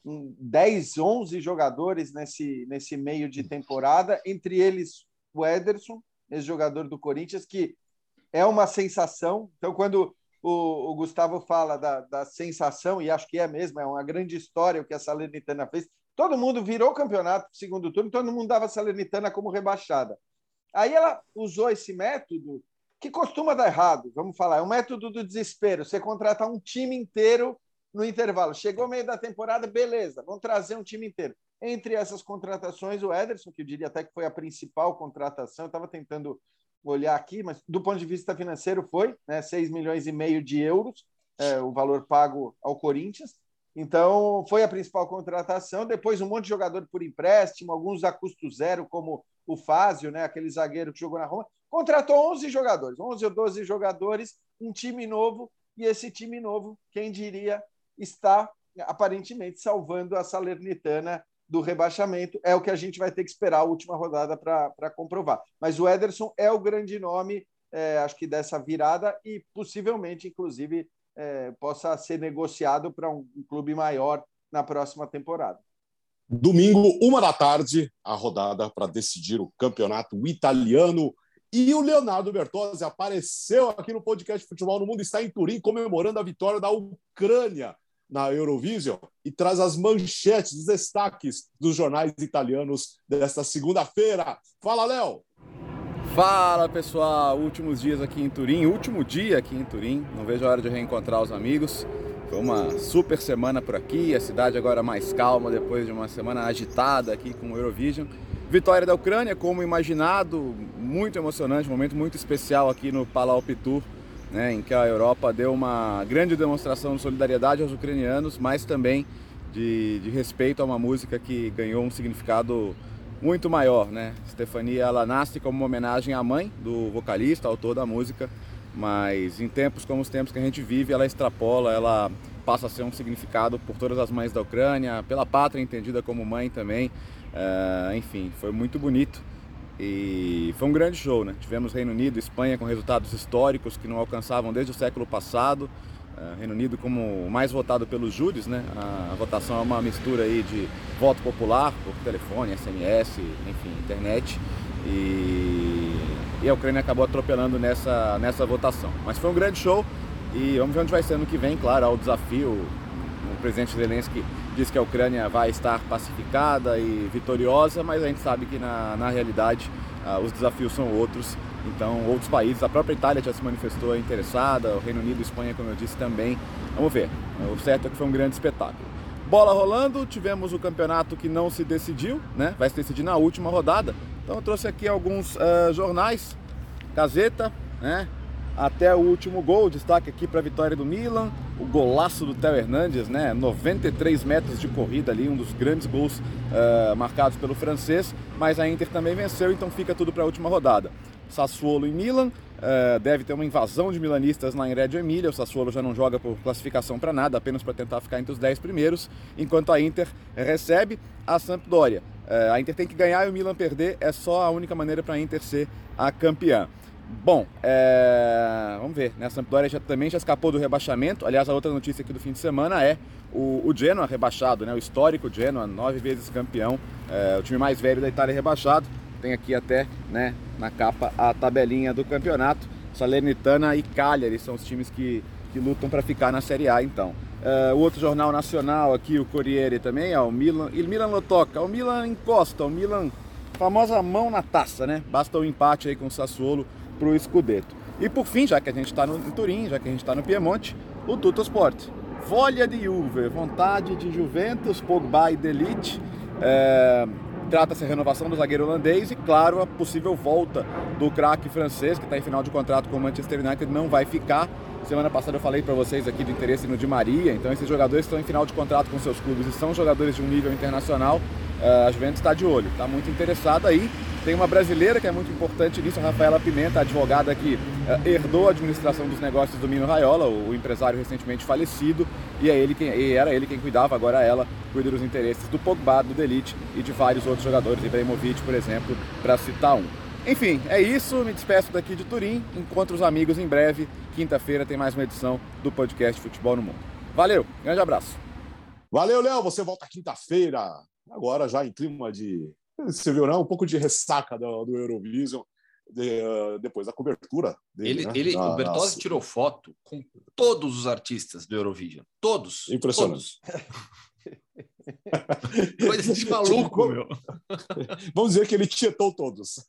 10, 11 jogadores nesse, nesse meio de temporada, entre eles o Ederson, ex-jogador do Corinthians, que é uma sensação. Então, quando o, o Gustavo fala da, da, sensação, e acho que é mesmo, é uma grande história o que a Salernitana fez. Todo mundo virou o campeonato segundo turno, todo mundo dava a Salernitana como rebaixada. Aí ela usou esse método que costuma dar errado, vamos falar, é um método do desespero. Você contratar um time inteiro no intervalo. Chegou meio da temporada, beleza, vamos trazer um time inteiro. Entre essas contratações, o Ederson, que eu diria até que foi a principal contratação, eu estava tentando olhar aqui, mas do ponto de vista financeiro foi né, 6 milhões e meio de euros, é, o valor pago ao Corinthians. Então, foi a principal contratação. Depois, um monte de jogador por empréstimo, alguns a custo zero, como o Fázio, né, aquele zagueiro que jogou na Roma. Contratou 11 jogadores, 11 ou 12 jogadores, um time novo, e esse time novo, quem diria, está aparentemente salvando a Salernitana do rebaixamento. É o que a gente vai ter que esperar a última rodada para comprovar. Mas o Ederson é o grande nome, é, acho que dessa virada, e possivelmente, inclusive, é, possa ser negociado para um, um clube maior na próxima temporada. Domingo, uma da tarde, a rodada para decidir o campeonato italiano. E o Leonardo Bertozzi apareceu aqui no podcast Futebol no Mundo, está em Turim comemorando a vitória da Ucrânia na Eurovision e traz as manchetes, os destaques dos jornais italianos desta segunda-feira. Fala, Léo! Fala pessoal, últimos dias aqui em Turim, último dia aqui em Turim, não vejo a hora de reencontrar os amigos. Foi uma super semana por aqui, a cidade agora mais calma depois de uma semana agitada aqui com o Eurovision. Vitória da Ucrânia, como imaginado, muito emocionante, momento muito especial aqui no Palau Pitur né, em que a Europa deu uma grande demonstração de solidariedade aos ucranianos, mas também de, de respeito a uma música que ganhou um significado muito maior. Né? Stefania ela nasce como uma homenagem à mãe do vocalista, autor da música, mas em tempos como os tempos que a gente vive, ela extrapola, ela passa a ser um significado por todas as mães da Ucrânia, pela pátria entendida como mãe também. Uh, enfim, foi muito bonito e foi um grande show, né? Tivemos Reino Unido e Espanha com resultados históricos que não alcançavam desde o século passado. Uh, Reino Unido como o mais votado pelos júris, né? A, votação é uma mistura aí de voto popular por telefone, SMS, enfim, internet. E, e a Ucrânia acabou atropelando nessa, nessa votação. Mas foi um grande show e vamos ver onde vai ser ano que vem, claro, ao desafio. Presidente Zelensky diz que a Ucrânia vai estar pacificada e vitoriosa, mas a gente sabe que na, na realidade uh, os desafios são outros. Então, outros países, a própria Itália já se manifestou interessada, o Reino Unido e Espanha, como eu disse, também. Vamos ver. O certo é que foi um grande espetáculo. Bola rolando, tivemos o campeonato que não se decidiu, né? Vai se decidir na última rodada. Então eu trouxe aqui alguns uh, jornais, Gazeta, né? até o último gol. Destaque aqui para a vitória do Milan, o golaço do Theo Hernandes, né? 93 metros de corrida ali, um dos grandes gols uh, marcados pelo francês. Mas a Inter também venceu, então fica tudo para a última rodada. Sassuolo e Milan, uh, deve ter uma invasão de milanistas em Reggio Emília. O Sassuolo já não joga por classificação para nada, apenas para tentar ficar entre os 10 primeiros, enquanto a Inter recebe a Sampdoria. Uh, a Inter tem que ganhar e o Milan perder, é só a única maneira para a Inter ser a campeã. Bom, é... vamos ver, né? A Sampdoria já, também já escapou do rebaixamento. Aliás, a outra notícia aqui do fim de semana é o, o Genoa rebaixado, né? O histórico Genoa, nove vezes campeão, é, o time mais velho da Itália rebaixado. Tem aqui até, né, na capa a tabelinha do campeonato. Salernitana e Cagliari são os times que, que lutam para ficar na Série A, então. É, o outro jornal nacional aqui, o Corriere também, é o Milan. Il Milan lo toca, o Milan encosta, o Milan famosa mão na taça, né? Basta o um empate aí com o Sassuolo para o Scudetto. E por fim, já que a gente está em Turim, já que a gente está no Piemonte, o Tutto Sport. Folha de Juve, vontade de Juventus, Pogba e Delite. É, Trata-se a renovação do zagueiro holandês e, claro, a possível volta do craque francês, que está em final de contrato com o Manchester United, não vai ficar. Semana passada eu falei para vocês aqui de interesse no Di Maria, então esses jogadores estão em final de contrato com seus clubes e são jogadores de um nível internacional. É, a Juventus está de olho, está muito interessada aí. Tem uma brasileira que é muito importante nisso, a Rafaela Pimenta, advogada que uh, herdou a administração dos negócios do Mino Raiola, o, o empresário recentemente falecido, e, é ele quem, e era ele quem cuidava, agora ela cuida dos interesses do Pogba, do Delite e de vários outros jogadores, Ibrahimovic, por exemplo, para citar um. Enfim, é isso, me despeço daqui de Turim, encontro os amigos em breve, quinta-feira tem mais uma edição do podcast Futebol no Mundo. Valeu, grande abraço. Valeu, Léo, você volta quinta-feira, agora já em clima de você viu, não? Um pouco de ressaca do, do Eurovision de, uh, depois da cobertura dele. Ele, né? ele, na, o Bertozzi na... tirou foto com todos os artistas do Eurovision. Todos. Impressionante. Todos. Coisa de maluco, meu. Vamos dizer que ele tietou todos.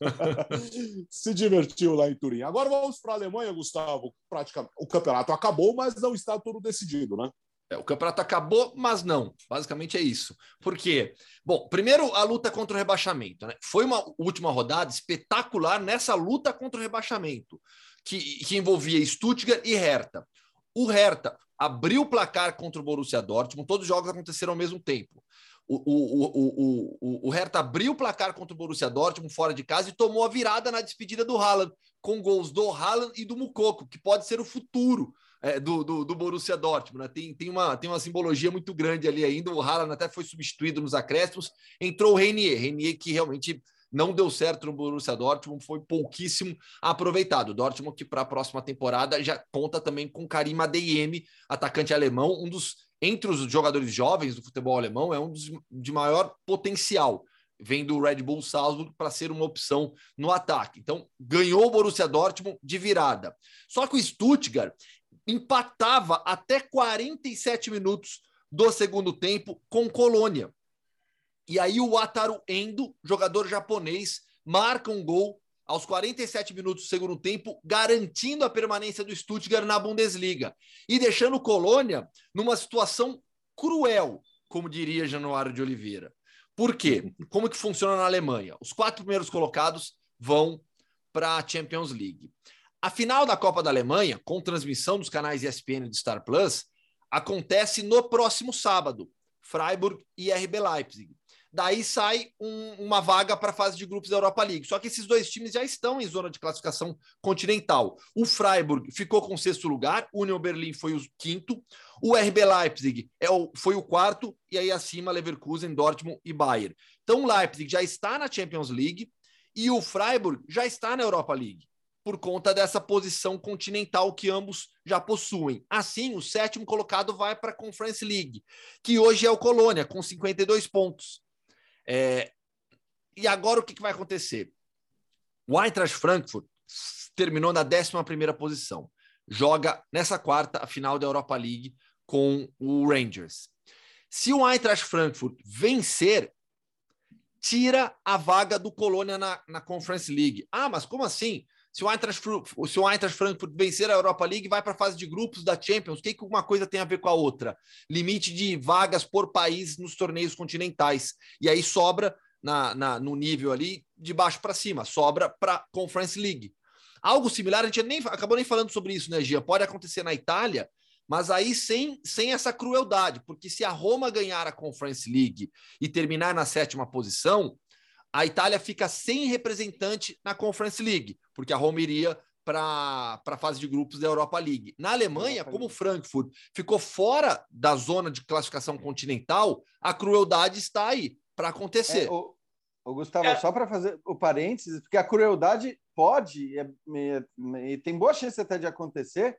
Se divertiu lá em Turim. Agora vamos para a Alemanha, Gustavo. Praticamente, o campeonato acabou, mas não está tudo decidido, né? É, o campeonato acabou, mas não. Basicamente é isso. Por quê? Bom, primeiro a luta contra o rebaixamento. Né? Foi uma última rodada espetacular nessa luta contra o rebaixamento, que, que envolvia Stuttgart e Hertha. O Hertha abriu o placar contra o Borussia Dortmund, todos os jogos aconteceram ao mesmo tempo. O, o, o, o, o Hertha abriu o placar contra o Borussia Dortmund fora de casa e tomou a virada na despedida do Haaland, com gols do Haaland e do Mukoko, que pode ser o futuro é, do, do, do, Borussia Dortmund. Né? Tem, tem, uma, tem uma simbologia muito grande ali ainda. O Haaland até foi substituído nos acréscimos. Entrou o Renier, Renier que realmente não deu certo no Borussia Dortmund, foi pouquíssimo aproveitado. Dortmund que para a próxima temporada já conta também com Karim Adeyemi, atacante alemão, um dos entre os jogadores jovens do futebol alemão, é um dos de maior potencial vem do Red Bull Salzburg para ser uma opção no ataque. Então, ganhou o Borussia Dortmund de virada. Só que o Stuttgart empatava até 47 minutos do segundo tempo com Colônia. E aí o Ataru Endo, jogador japonês, marca um gol aos 47 minutos do segundo tempo, garantindo a permanência do Stuttgart na Bundesliga e deixando Colônia numa situação cruel, como diria Januário de Oliveira. Por quê? Como que funciona na Alemanha? Os quatro primeiros colocados vão para a Champions League. A final da Copa da Alemanha, com transmissão dos canais ESPN e do Star Plus, acontece no próximo sábado, Freiburg e RB Leipzig. Daí sai um, uma vaga para a fase de grupos da Europa League. Só que esses dois times já estão em zona de classificação continental. O Freiburg ficou com o sexto lugar, o Union Berlin foi o quinto, o RB Leipzig é o, foi o quarto, e aí acima Leverkusen, Dortmund e Bayern. Então o Leipzig já está na Champions League e o Freiburg já está na Europa League por conta dessa posição continental que ambos já possuem. Assim, o sétimo colocado vai para a Conference League, que hoje é o Colônia, com 52 pontos. É... E agora o que, que vai acontecer? O Eintracht Frankfurt terminou na 11 posição. Joga nessa quarta a final da Europa League com o Rangers. Se o Eintracht Frankfurt vencer, tira a vaga do Colônia na, na Conference League. Ah, mas como assim? Se o Eintracht, se o Eintracht Frankfurt vencer a Europa League, vai para a fase de grupos da Champions. O que, que uma coisa tem a ver com a outra? Limite de vagas por país nos torneios continentais. E aí sobra na, na no nível ali de baixo para cima, sobra para Conference League. Algo similar, a gente nem, acabou nem falando sobre isso, né, Gia? Pode acontecer na Itália, mas aí sem, sem essa crueldade, porque se a Roma ganhar a Conference League e terminar na sétima posição, a Itália fica sem representante na Conference League, porque a Roma iria para a fase de grupos da Europa League. Na Alemanha, como o Frankfurt ficou fora da zona de classificação continental, a crueldade está aí para acontecer. É, o, o, Gustavo, é. só para fazer o parênteses, porque a crueldade pode, é, e tem boa chance até de acontecer,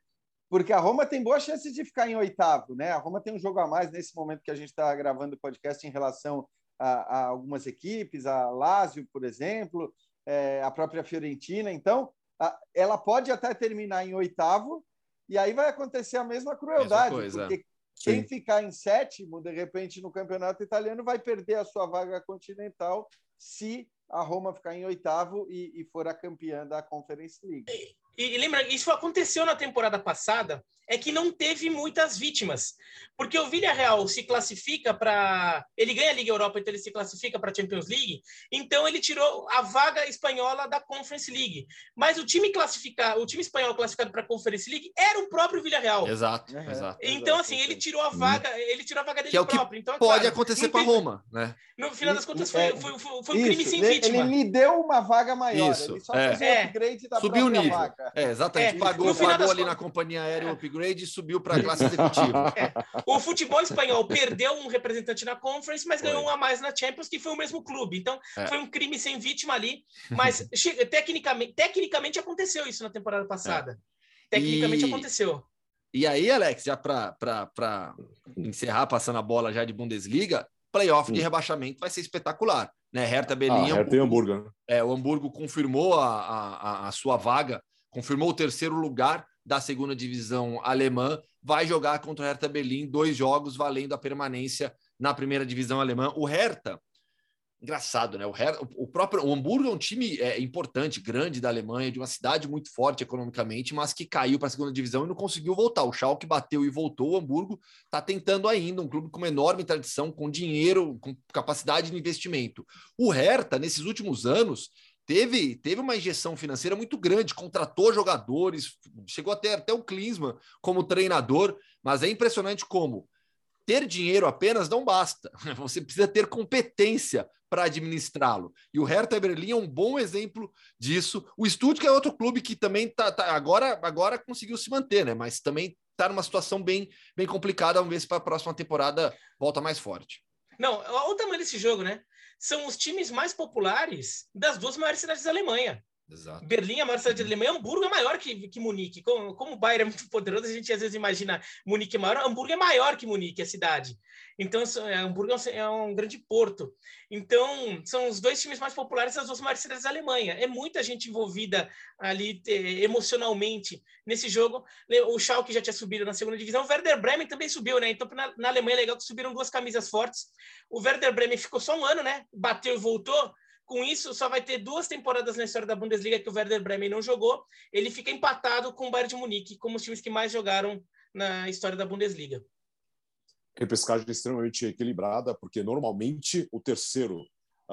porque a Roma tem boa chance de ficar em oitavo, né? A Roma tem um jogo a mais nesse momento que a gente está gravando o podcast em relação a, a algumas equipes, a Lazio, por exemplo, é, a própria Fiorentina. Então, a, ela pode até terminar em oitavo, e aí vai acontecer a mesma crueldade, mesma porque quem ficar em sétimo, de repente, no campeonato italiano, vai perder a sua vaga continental se a Roma ficar em oitavo e, e for a campeã da Conference League. E, e lembra, isso aconteceu na temporada passada, é que não teve muitas vítimas. Porque o Villarreal se classifica para. Ele ganha a Liga Europa, então ele se classifica para a Champions League. Então ele tirou a vaga espanhola da Conference League. Mas o time classificado, o time espanhol classificado para a Conference League era o próprio Villarreal. Exato, uhum. exato. Então, assim, ele tirou a vaga, ele tirou a vaga dele que é o próprio. Então, pode claro, acontecer com a Roma, né? No final das contas, foi, foi, foi, foi um crime sem vítima. Ele me deu uma vaga maior. Isso, ele só é. fez um upgrade da Subiu o nível. Vaga. É, exatamente. É, pagou, pagou ali na companhia aérea o upgrade e subiu para a classe executiva. É. O futebol espanhol perdeu um representante na Conference, mas ganhou um a mais na Champions, que foi o mesmo clube. Então, é. foi um crime sem vítima ali. Mas tecnicamente, tecnicamente aconteceu isso na temporada passada. É. Tecnicamente e... aconteceu. E aí, Alex, já para encerrar, passando a bola já de Bundesliga, playoff de rebaixamento vai ser espetacular. Né? Hertha Berlim. Ah, Hertha e Hamburgo. Né? É, o Hamburgo confirmou a, a, a sua vaga, confirmou o terceiro lugar da segunda divisão alemã, vai jogar contra o Hertha Berlim, dois jogos valendo a permanência na primeira divisão alemã. O Hertha, engraçado, né? O, Hertha, o próprio o Hamburgo é um time é, importante, grande da Alemanha, de uma cidade muito forte economicamente, mas que caiu para a segunda divisão e não conseguiu voltar. O Schalke bateu e voltou. O Hamburgo está tentando ainda, um clube com uma enorme tradição, com dinheiro, com capacidade de investimento. O Hertha, nesses últimos anos, teve, teve uma injeção financeira muito grande, contratou jogadores, chegou até até o Klinsmann como treinador, mas é impressionante como ter dinheiro apenas não basta. Você precisa ter competência para administrá-lo. E o Hertha Berlim é um bom exemplo disso. O Stuttgart é outro clube que também tá, tá agora agora conseguiu se manter, né? Mas também está numa situação bem bem complicada. Vamos ver se para a próxima temporada volta mais forte. Não, olha o tamanho desse jogo, né? São os times mais populares das duas maiores cidades da Alemanha. Exato. Berlim é a maior cidade da Alemanha, Hamburgo é maior que, que Munique. Como, como o Bayern é muito poderoso, a gente às vezes imagina Munique maior, Hamburgo é maior que Munique, a cidade. Então, é, Hamburgo é um, grande porto. Então, são os dois times mais populares das duas maiores cidades da Alemanha. É muita gente envolvida ali emocionalmente nesse jogo. O Schalke já tinha subido na segunda divisão. O Werder Bremen também subiu, né? Então, na, na Alemanha é legal que subiram duas camisas fortes. O Werder Bremen ficou só um ano, né? Bateu e voltou com isso, só vai ter duas temporadas na história da Bundesliga que o Werder Bremen não jogou. Ele fica empatado com o Bayern de Munique, como os times que mais jogaram na história da Bundesliga. Repescagem extremamente equilibrada, porque normalmente o terceiro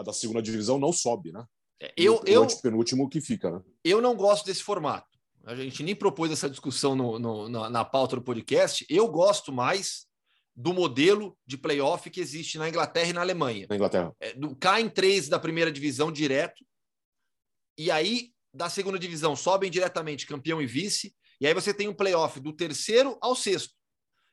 da segunda divisão não sobe, né? É, eu, eu, o penúltimo que fica, né? Eu não gosto desse formato. A gente nem propôs essa discussão no, no, na, na pauta do podcast. Eu gosto mais do modelo de playoff que existe na Inglaterra e na Alemanha. Na Inglaterra. É, do, caem três da primeira divisão direto, e aí da segunda divisão sobem diretamente campeão e vice, e aí você tem um playoff do terceiro ao sexto.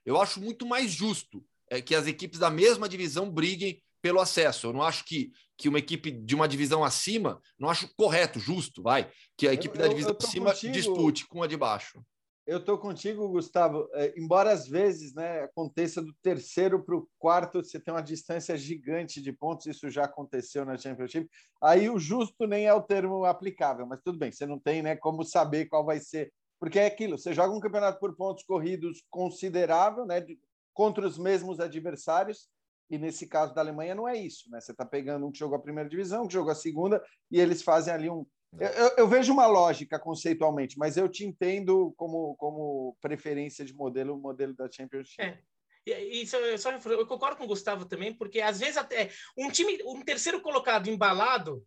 Eu acho muito mais justo é, que as equipes da mesma divisão briguem pelo acesso. Eu não acho que, que uma equipe de uma divisão acima, não acho correto, justo, vai, que a equipe eu, da divisão acima contigo, dispute com a de baixo. Eu estou contigo, Gustavo. É, embora às vezes né, aconteça do terceiro para o quarto, você tem uma distância gigante de pontos, isso já aconteceu na Championship. Aí o justo nem é o termo aplicável, mas tudo bem, você não tem né, como saber qual vai ser. Porque é aquilo, você joga um campeonato por pontos corridos considerável, né, de, contra os mesmos adversários, e nesse caso da Alemanha não é isso, né? Você está pegando um que jogou a primeira divisão, que jogou a segunda, e eles fazem ali um. Eu, eu, vejo uma lógica conceitualmente, mas eu te entendo como, como preferência de modelo, o modelo da Championship. É. Isso, eu, só, eu concordo com o Gustavo também, porque às vezes até um time, um terceiro colocado embalado,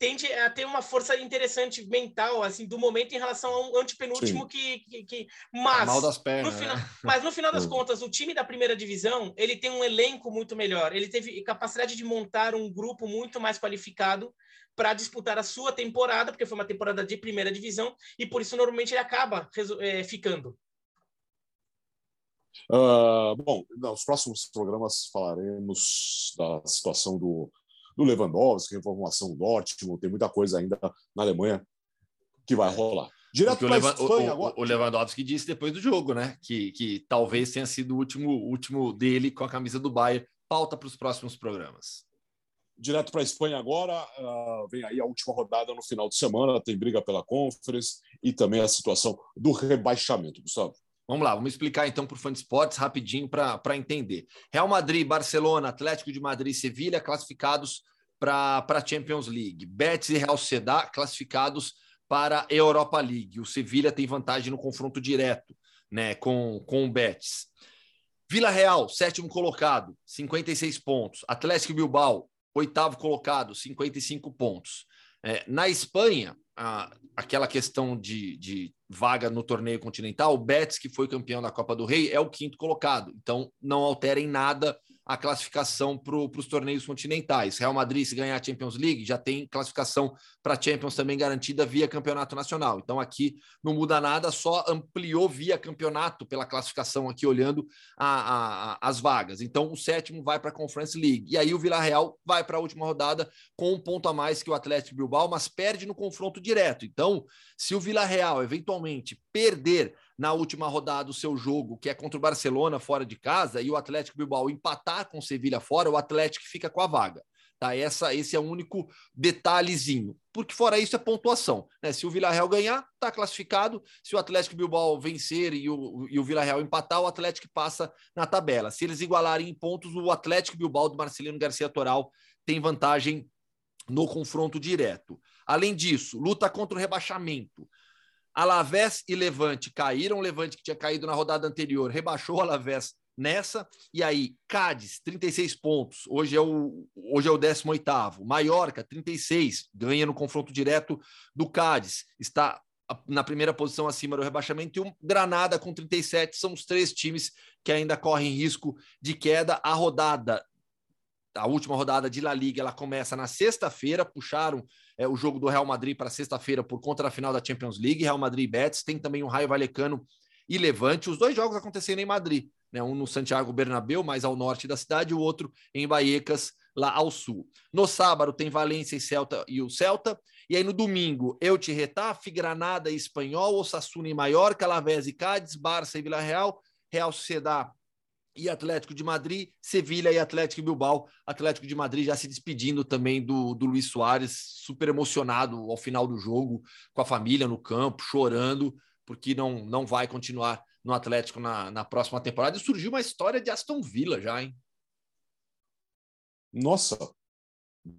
tende a ter uma força interessante mental assim do momento em relação ao antepenúltimo que, que, que, mas mal das pernas, no final, né? mas no final das contas o time da primeira divisão ele tem um elenco muito melhor ele teve capacidade de montar um grupo muito mais qualificado para disputar a sua temporada porque foi uma temporada de primeira divisão e por isso normalmente ele acaba é, ficando uh, bom nos próximos programas falaremos da situação do do Lewandowski, reformulação do Dortmund, tem muita coisa ainda na Alemanha que vai rolar. Direto para a Espanha agora. O Lewandowski disse depois do jogo, né? Que, que talvez tenha sido o último, último dele com a camisa do Bayern. Pauta para os próximos programas. Direto para a Espanha agora, uh, vem aí a última rodada no final de semana, tem briga pela Conference e também a situação do rebaixamento, Gustavo. Vamos lá, vamos explicar então para o fã de esportes rapidinho para entender. Real Madrid, Barcelona, Atlético de Madrid, Sevilha classificados para a Champions League. Betis e Real Sociedad classificados para a Europa League. O Sevilha tem vantagem no confronto direto né, com, com o Betis. Vila Real, sétimo colocado, 56 pontos. Atlético Bilbao, oitavo colocado, 55 pontos. É, na Espanha, a, aquela questão de, de, vaga no torneio continental, o Betis, que foi campeão da Copa do Rei, é o quinto colocado. Então, não altera em nada a classificação para os torneios continentais. Real Madrid, se ganhar a Champions League, já tem classificação para Champions também garantida via campeonato nacional. Então aqui não muda nada, só ampliou via campeonato pela classificação aqui, olhando a, a, as vagas. Então o sétimo vai para a Conference League. E aí o Vila Real vai para a última rodada com um ponto a mais que o Atlético Bilbao, mas perde no confronto direto. Então, se o Vila Real eventualmente perder na última rodada o seu jogo, que é contra o Barcelona fora de casa, e o Atlético Bilbao empatar com o Sevilha fora, o Atlético fica com a vaga. Tá? Essa, esse é o único detalhezinho. Porque fora isso é pontuação. Né? Se o Villarreal ganhar, está classificado. Se o Atlético Bilbao vencer e o, e o Villarreal empatar, o Atlético passa na tabela. Se eles igualarem em pontos, o Atlético Bilbao do Marcelino Garcia Toral tem vantagem no confronto direto. Além disso, luta contra o rebaixamento. Alavés e Levante caíram. Levante, que tinha caído na rodada anterior, rebaixou o Alavés nessa. E aí, Cádiz, 36 pontos. Hoje é o, hoje é o 18. Maiorca, 36. Ganha no confronto direto do Cádiz. Está na primeira posição acima do rebaixamento. E o Granada, com 37. São os três times que ainda correm risco de queda. A rodada a última rodada de La Liga ela começa na sexta-feira, puxaram é, o jogo do Real Madrid para sexta-feira por conta da final da Champions League, Real Madrid e Betis, tem também o Raio Valecano e Levante, os dois jogos acontecendo em Madrid, né? um no Santiago Bernabéu, mais ao norte da cidade, o outro em Vallecas, lá ao sul. No sábado tem Valência e Celta e o Celta, e aí no domingo, Elche Retafe, Granada e Espanhol, Osasuna e Maiorca, Alavés e Cádiz, Barça e Vila Real, Real Sociedad e Atlético de Madrid, Sevilha e Atlético Bilbao. Atlético de Madrid já se despedindo também do, do Luiz Soares, super emocionado ao final do jogo, com a família no campo, chorando, porque não, não vai continuar no Atlético na, na próxima temporada. E surgiu uma história de Aston Villa já, hein? Nossa,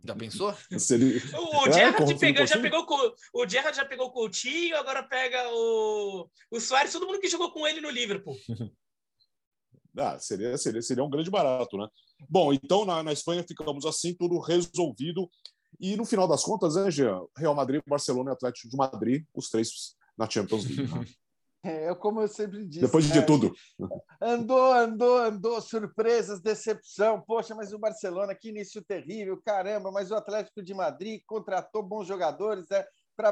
já pensou? Seria... O, é, Gerrard pegou, já pegou o Gerrard já pegou o Coutinho, agora pega o, o Soares, todo mundo que jogou com ele no Liverpool. Ah, seria, seria, seria um grande barato, né? Bom, então na, na Espanha ficamos assim, tudo resolvido. E no final das contas, né, Jean? Real Madrid, Barcelona e Atlético de Madrid, os três na Champions League. Né? É como eu sempre disse. Depois de né? tudo. Andou, andou, andou, surpresas, decepção. Poxa, mas o Barcelona, que início terrível, caramba, mas o Atlético de Madrid contratou bons jogadores, né? Para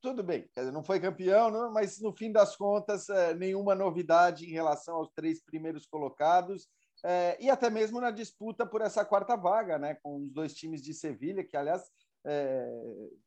tudo bem, não foi campeão, não, mas no fim das contas, é, nenhuma novidade em relação aos três primeiros colocados. É, e até mesmo na disputa por essa quarta vaga, né, com os dois times de Sevilha, que aliás é,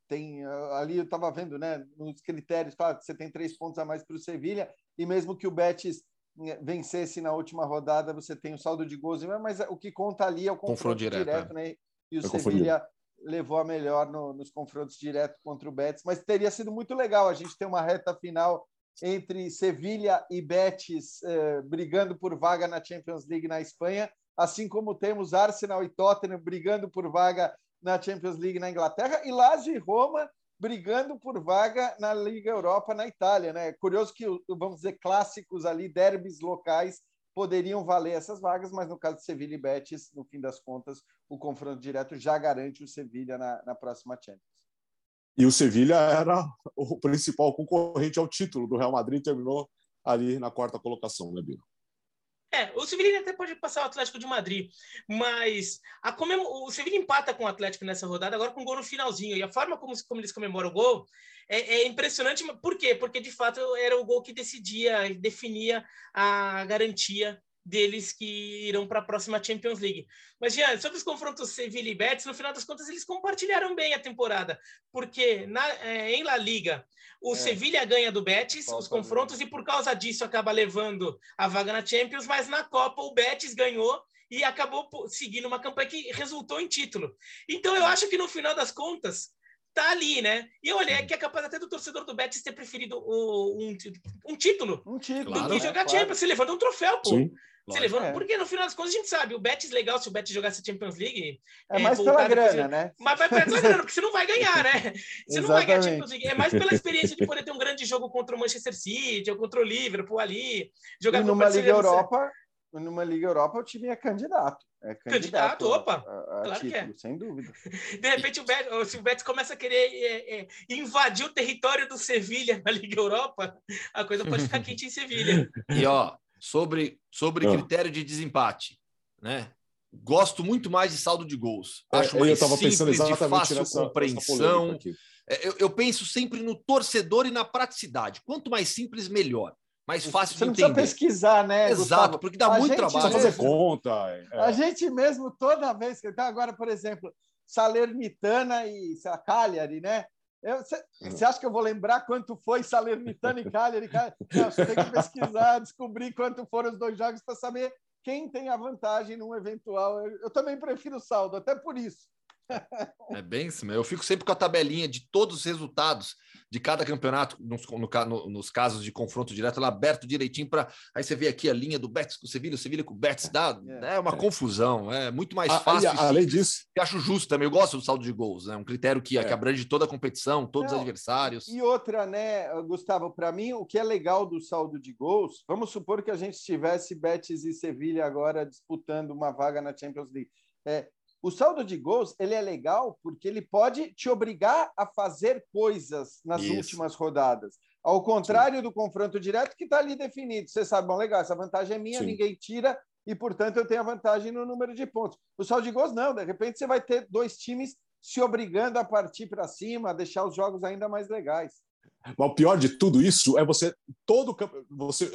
tem ali eu estava vendo, né, nos critérios, claro, você tem três pontos a mais para o Sevilha e mesmo que o Betis né, vencesse na última rodada, você tem o saldo de gols, mas o que conta ali é o confronto, confronto direto, direto é. né? E o Sevilha levou a melhor no, nos confrontos diretos contra o Betis, mas teria sido muito legal a gente ter uma reta final entre Sevilha e Betis eh, brigando por vaga na Champions League na Espanha, assim como temos Arsenal e Tottenham brigando por vaga na Champions League na Inglaterra e Lazio e Roma brigando por vaga na Liga Europa na Itália, né? Curioso que vamos dizer clássicos ali, derbys locais poderiam valer essas vagas, mas no caso de Sevilha e Betis, no fim das contas, o confronto direto já garante o Sevilha na, na próxima Champions. E o Sevilha era o principal concorrente ao título do Real Madrid, terminou ali na quarta colocação, né, Bino? É, o Sevilha até pode passar o Atlético de Madrid, mas a comem... o Sevilha empata com o Atlético nessa rodada, agora com um gol no finalzinho. E a forma como, como eles comemoram o gol é, é, impressionante. Por quê? Porque de fato era o gol que decidia, definia a garantia deles que irão para a próxima Champions League. Mas, Jean, sobre os confrontos Sevilla e Betis, no final das contas, eles compartilharam bem a temporada, porque na, é, em La Liga, o é. Sevilla ganha do Betis Copa os confrontos e por causa disso acaba levando a vaga na Champions, mas na Copa o Betis ganhou e acabou seguindo uma campanha que resultou em título. Então, eu acho que no final das contas, tá ali, né? E eu olhei que é capaz até do torcedor do Betis ter preferido o, um, um título, um título do que jogar claro. Champions. Você levanta um troféu, pô. Sim. Levanta, é. Porque no final das contas a gente sabe, o Betis legal se o Betis jogasse Champions League. É, é mais pela grana, né? Mas vai pela grana, porque você não vai ganhar, né? Você não vai ganhar Champions League. É mais pela experiência de poder ter um grande jogo contra o Manchester City ou contra o Liverpool ali. Jogar e numa Liga Europa, numa Liga Europa o time é candidato. É candidato, candidato opa, a, a claro título, que é. sem dúvida. De repente, o Betis, se o Betis começa a querer é, é, invadir o território do Sevilha na Liga Europa, a coisa pode ficar quente em Sevilha. E ó, sobre, sobre ah. critério de desempate, né? Gosto muito mais de saldo de gols. É, Acho mais simples, de fácil nessa, compreensão. Nessa é, eu, eu penso sempre no torcedor e na praticidade. Quanto mais simples, melhor mais fácil Você de entender. Você precisa pesquisar, né? Exato, Gustavo? porque dá a muito trabalho. Mesmo, fazer conta. É. A gente mesmo, toda vez que. Então, agora, por exemplo, Salernitana e sei lá, Cagliari, né? Você hum. acha que eu vou lembrar quanto foi Salernitana e Cagliari? Não, você tem que pesquisar, descobrir quanto foram os dois jogos para saber quem tem a vantagem num eventual. Eu, eu também prefiro o saldo, até por isso. É bem isso, eu fico sempre com a tabelinha de todos os resultados de cada campeonato, nos, no, no, nos casos de confronto direto, ela aberto direitinho para. Aí você vê aqui a linha do Betis com o Sevilha, o Sevilha com o Betis, dá, é, é uma é. confusão, é muito mais fácil. Ah, além disso. Eu acho justo também, eu gosto do saldo de gols, é né? um critério que, é. que abrange toda a competição, todos Não, os adversários. E outra, né, Gustavo, para mim, o que é legal do saldo de gols, vamos supor que a gente tivesse Betis e Sevilha agora disputando uma vaga na Champions League. É, o saldo de gols ele é legal porque ele pode te obrigar a fazer coisas nas Isso. últimas rodadas. Ao contrário Sim. do confronto direto, que está ali definido. Você sabe, bom, legal, essa vantagem é minha, Sim. ninguém tira, e, portanto, eu tenho a vantagem no número de pontos. O saldo de gols, não. De repente, você vai ter dois times se obrigando a partir para cima, a deixar os jogos ainda mais legais. Mas o pior de tudo isso é você todo você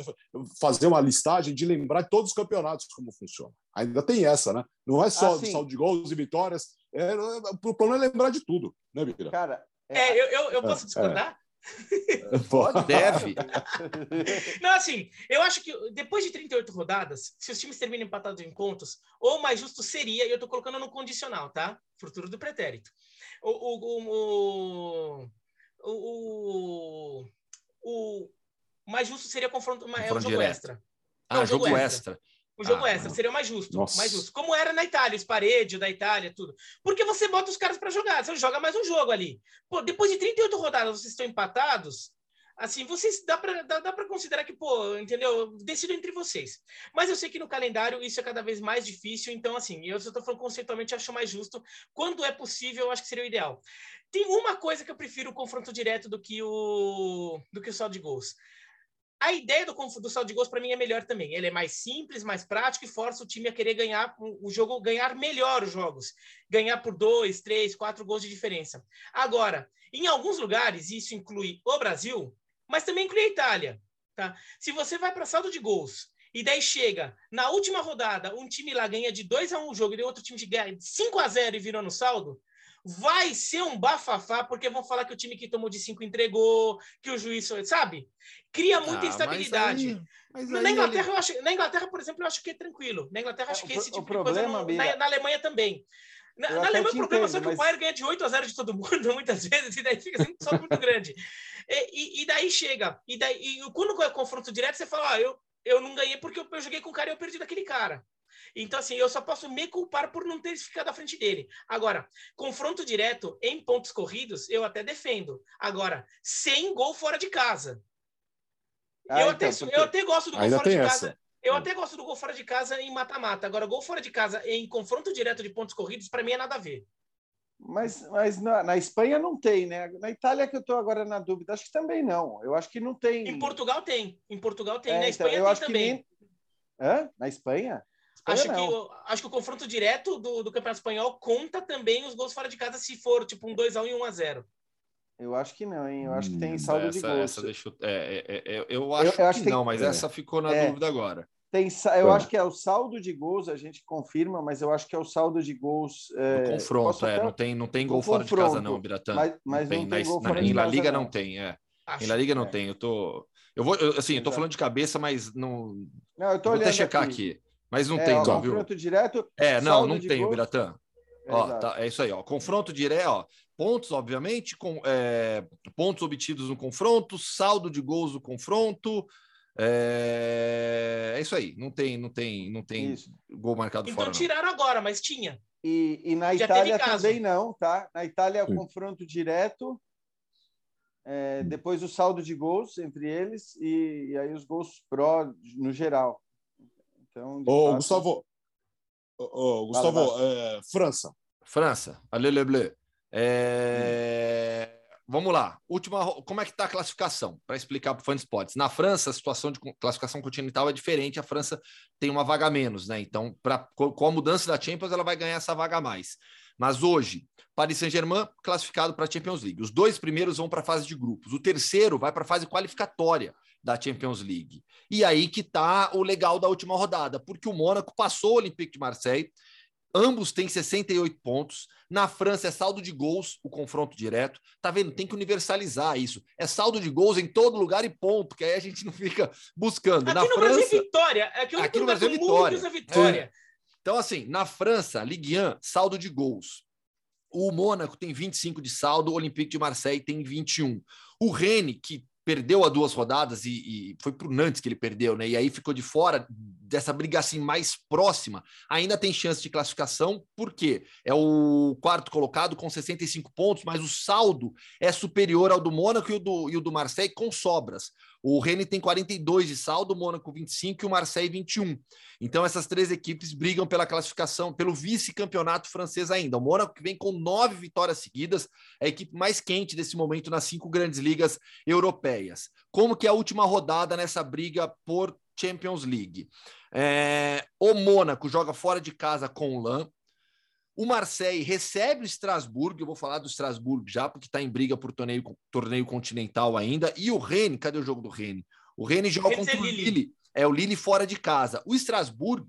fazer uma listagem de lembrar de todos os campeonatos como funciona. Ainda tem essa, né? Não é só assim, saldo de gols e vitórias. É, o problema é lembrar de tudo, né, Bira? Cara, é, é eu, eu, eu posso é, discordar? É. Pode, deve. Não, assim, eu acho que depois de 38 rodadas, se os times terminam empatados em pontos, ou mais justo seria, e eu tô colocando no condicional, tá? Futuro do pretérito. O, o, o, o, o mais justo seria confronto, confronto é o jogo direto. extra. Ah, Não, jogo, jogo extra. extra. O jogo ah, extra seria o mais justo, mais justo. Como era na Itália, os paredes da Itália, tudo. Porque você bota os caras para jogar, você joga mais um jogo ali. Pô, depois de 38 rodadas, vocês estão empatados, assim, vocês dá para dá, dá considerar que, pô, entendeu? Decido entre vocês. Mas eu sei que no calendário isso é cada vez mais difícil, então assim, eu só estou falando conceitualmente, acho mais justo. Quando é possível, eu acho que seria o ideal. Tem uma coisa que eu prefiro o confronto direto do que o do que o saldo de gols. a ideia do, do saldo de gols para mim é melhor também. Ele é mais simples, mais prático e força o time a querer ganhar o jogo, ganhar melhor os jogos, ganhar por dois, três, quatro gols de diferença. Agora, em alguns lugares isso inclui o Brasil, mas também inclui a Itália. Tá? Se você vai para saldo de gols e daí chega na última rodada um time lá ganha de 2 a 1 um o jogo e outro time ganha de 5 a 0 e virou no saldo, vai ser um bafafá, porque vão falar que o time que tomou de cinco entregou, que o juiz, sabe? Cria muita ah, instabilidade. Mas aí, mas aí na, Inglaterra, ele... acho, na Inglaterra, por exemplo, eu acho que é tranquilo. Na Inglaterra, acho é, que o, esse tipo de problema, coisa. na, na, Alemanha também. Na, na Alemanha, o problema é só que mas... o Bayern ganha de 8 a 0 de todo mundo, muitas vezes, e daí fica sempre só muito grande. E, e, e, daí chega, e daí e quando é confronto direto, você fala: ah, eu, eu não ganhei porque eu, eu joguei com o cara e eu perdi daquele cara. Então, assim, eu só posso me culpar por não ter ficado à frente dele. Agora, confronto direto em pontos corridos, eu até defendo. Agora, sem gol fora de casa. Ah, eu, então, até, porque... eu até gosto do gol fora de casa. Eu até gosto do gol fora de casa em mata-mata. Agora, gol fora de casa em confronto direto de pontos corridos, para mim é nada a ver. Mas, mas na, na, Espanha não tem, né? Na Itália que eu estou agora na dúvida, acho que também não. Eu acho que não tem. Em Portugal tem. Em Portugal tem. É, na então, Espanha então, eu tem acho também. Que nem... Hã? Na Espanha? Acho que, acho que o confronto direto do, do Campeonato Espanhol conta também os gols fora de casa se for tipo um 2x1 e 1x0. Eu acho que não, hein? Eu acho que tem hum, saldo essa, de gols. Essa deixa, é, é, é, eu acho, eu, eu acho que, que, não, mas é. essa ficou na é. dúvida agora. Tem, eu acho que é o saldo de gols, a gente confirma, mas eu acho que é o saldo de gols. É, confronto, é. Não tem, não tem gol fora de casa, não, Biratã. Mas, mas não tem, não tem na, gol fora na, de Em La Liga não, não tem, é. Acho, em La Liga não é. tem. Eu tô. Eu vou, eu, assim, eu tô falando de cabeça, mas não. Não, eu tô. Vou até checar aqui. aqui. Mas não é, tem, ó, não, confronto viu? direto. É, não, não tem, Biratã. Ó, tá, é isso aí, ó. Confronto direto, ó. Pontos, obviamente, com é, pontos obtidos no confronto, saldo de gols no confronto. É, é isso aí. Não tem, não tem, não tem isso. gol marcado então, fora. Então tiraram não. agora, mas tinha. E, e na Já Itália também não, tá? Na Itália é o confronto direto. É, depois o saldo de gols entre eles e, e aí os gols pró no geral. Então, Ô, fato... Gustavo, ô, Gustavo é, França. França, allez le bleu. É... Vamos lá. Última, como é que está a classificação? Para explicar para o Fã Sports. Na França, a situação de classificação continental é diferente. A França tem uma vaga menos, né? Então, pra, com a mudança da Champions, ela vai ganhar essa vaga a mais. Mas hoje, Paris Saint-Germain classificado para a Champions League. Os dois primeiros vão para a fase de grupos. O terceiro vai para a fase qualificatória da Champions League. E aí que está o legal da última rodada, porque o Mônaco passou o Olympique de Marseille, ambos têm 68 pontos. Na França é saldo de gols, o confronto direto. Tá vendo? Tem que universalizar isso. É saldo de gols em todo lugar e ponto, que aí a gente não fica buscando. Aqui na no França, Brasil é vitória. Aqui, aqui no Brasil é vitória. vitória. É. Então, assim, na França, Ligue 1, saldo de gols. O Mônaco tem 25 de saldo, o Olympique de Marseille tem 21. O Rennes, que perdeu a duas rodadas e, e foi para o Nantes que ele perdeu, né? E aí ficou de fora dessa briga assim mais próxima. Ainda tem chance de classificação, porque é o quarto colocado com 65 pontos, mas o saldo é superior ao do Mônaco e o do, e o do Marseille com sobras. O Rennes tem 42 de saldo, o Mônaco 25 e o Marseille 21. Então essas três equipes brigam pela classificação, pelo vice-campeonato francês ainda. O Mônaco vem com nove vitórias seguidas, é a equipe mais quente desse momento nas cinco grandes ligas europeias. Como que é a última rodada nessa briga por Champions League? É, o Mônaco joga fora de casa com o Lan. O Marseille recebe o Strasbourg, eu vou falar do Strasbourg já, porque está em briga por torneio, torneio continental ainda. E o Rennes, cadê o jogo do Rennes? O Rennes joga contra o Lille. É o Lille fora de casa. O Strasbourg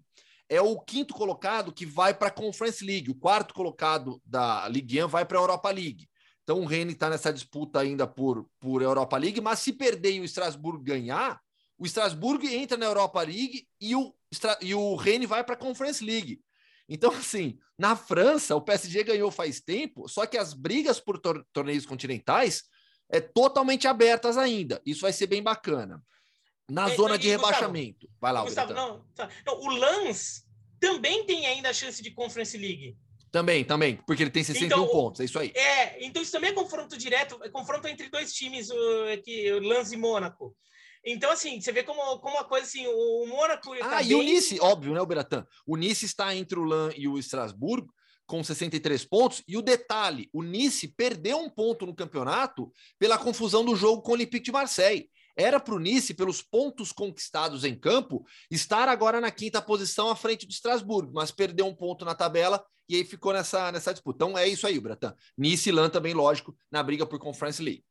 é o quinto colocado que vai para a Conference League. O quarto colocado da Ligue 1 vai para a Europa League. Então o Rennes está nessa disputa ainda por, por Europa League, mas se perder e o Strasbourg ganhar, o Strasbourg entra na Europa League e o, e o Rennes vai para a Conference League. Então, assim, na França, o PSG ganhou faz tempo, só que as brigas por tor torneios continentais é totalmente abertas ainda. Isso vai ser bem bacana. Na é, zona de Gustavo, rebaixamento. Vai lá, Gustavo, não, tá. não, o Lans também tem ainda a chance de Conference League. Também, também, porque ele tem 61 então, pontos, é isso aí. É, então isso também é confronto direto, é confronto entre dois times, o, aqui, o Lans e Mônaco. Então, assim, você vê como, como uma coisa assim, o Mônaco. Tá ah, tá e bem... o Nice, óbvio, né, o Beratan? O Nice está entre o Lan e o Estrasburgo com 63 pontos. E o detalhe: o Nice perdeu um ponto no campeonato pela confusão do jogo com o Olympique de Marseille. Era para o Nice, pelos pontos conquistados em campo, estar agora na quinta posição à frente do Estrasburgo, mas perdeu um ponto na tabela e aí ficou nessa, nessa disputa. Então é isso aí, Bratan. Nice e Lan também, lógico, na briga por Conference League.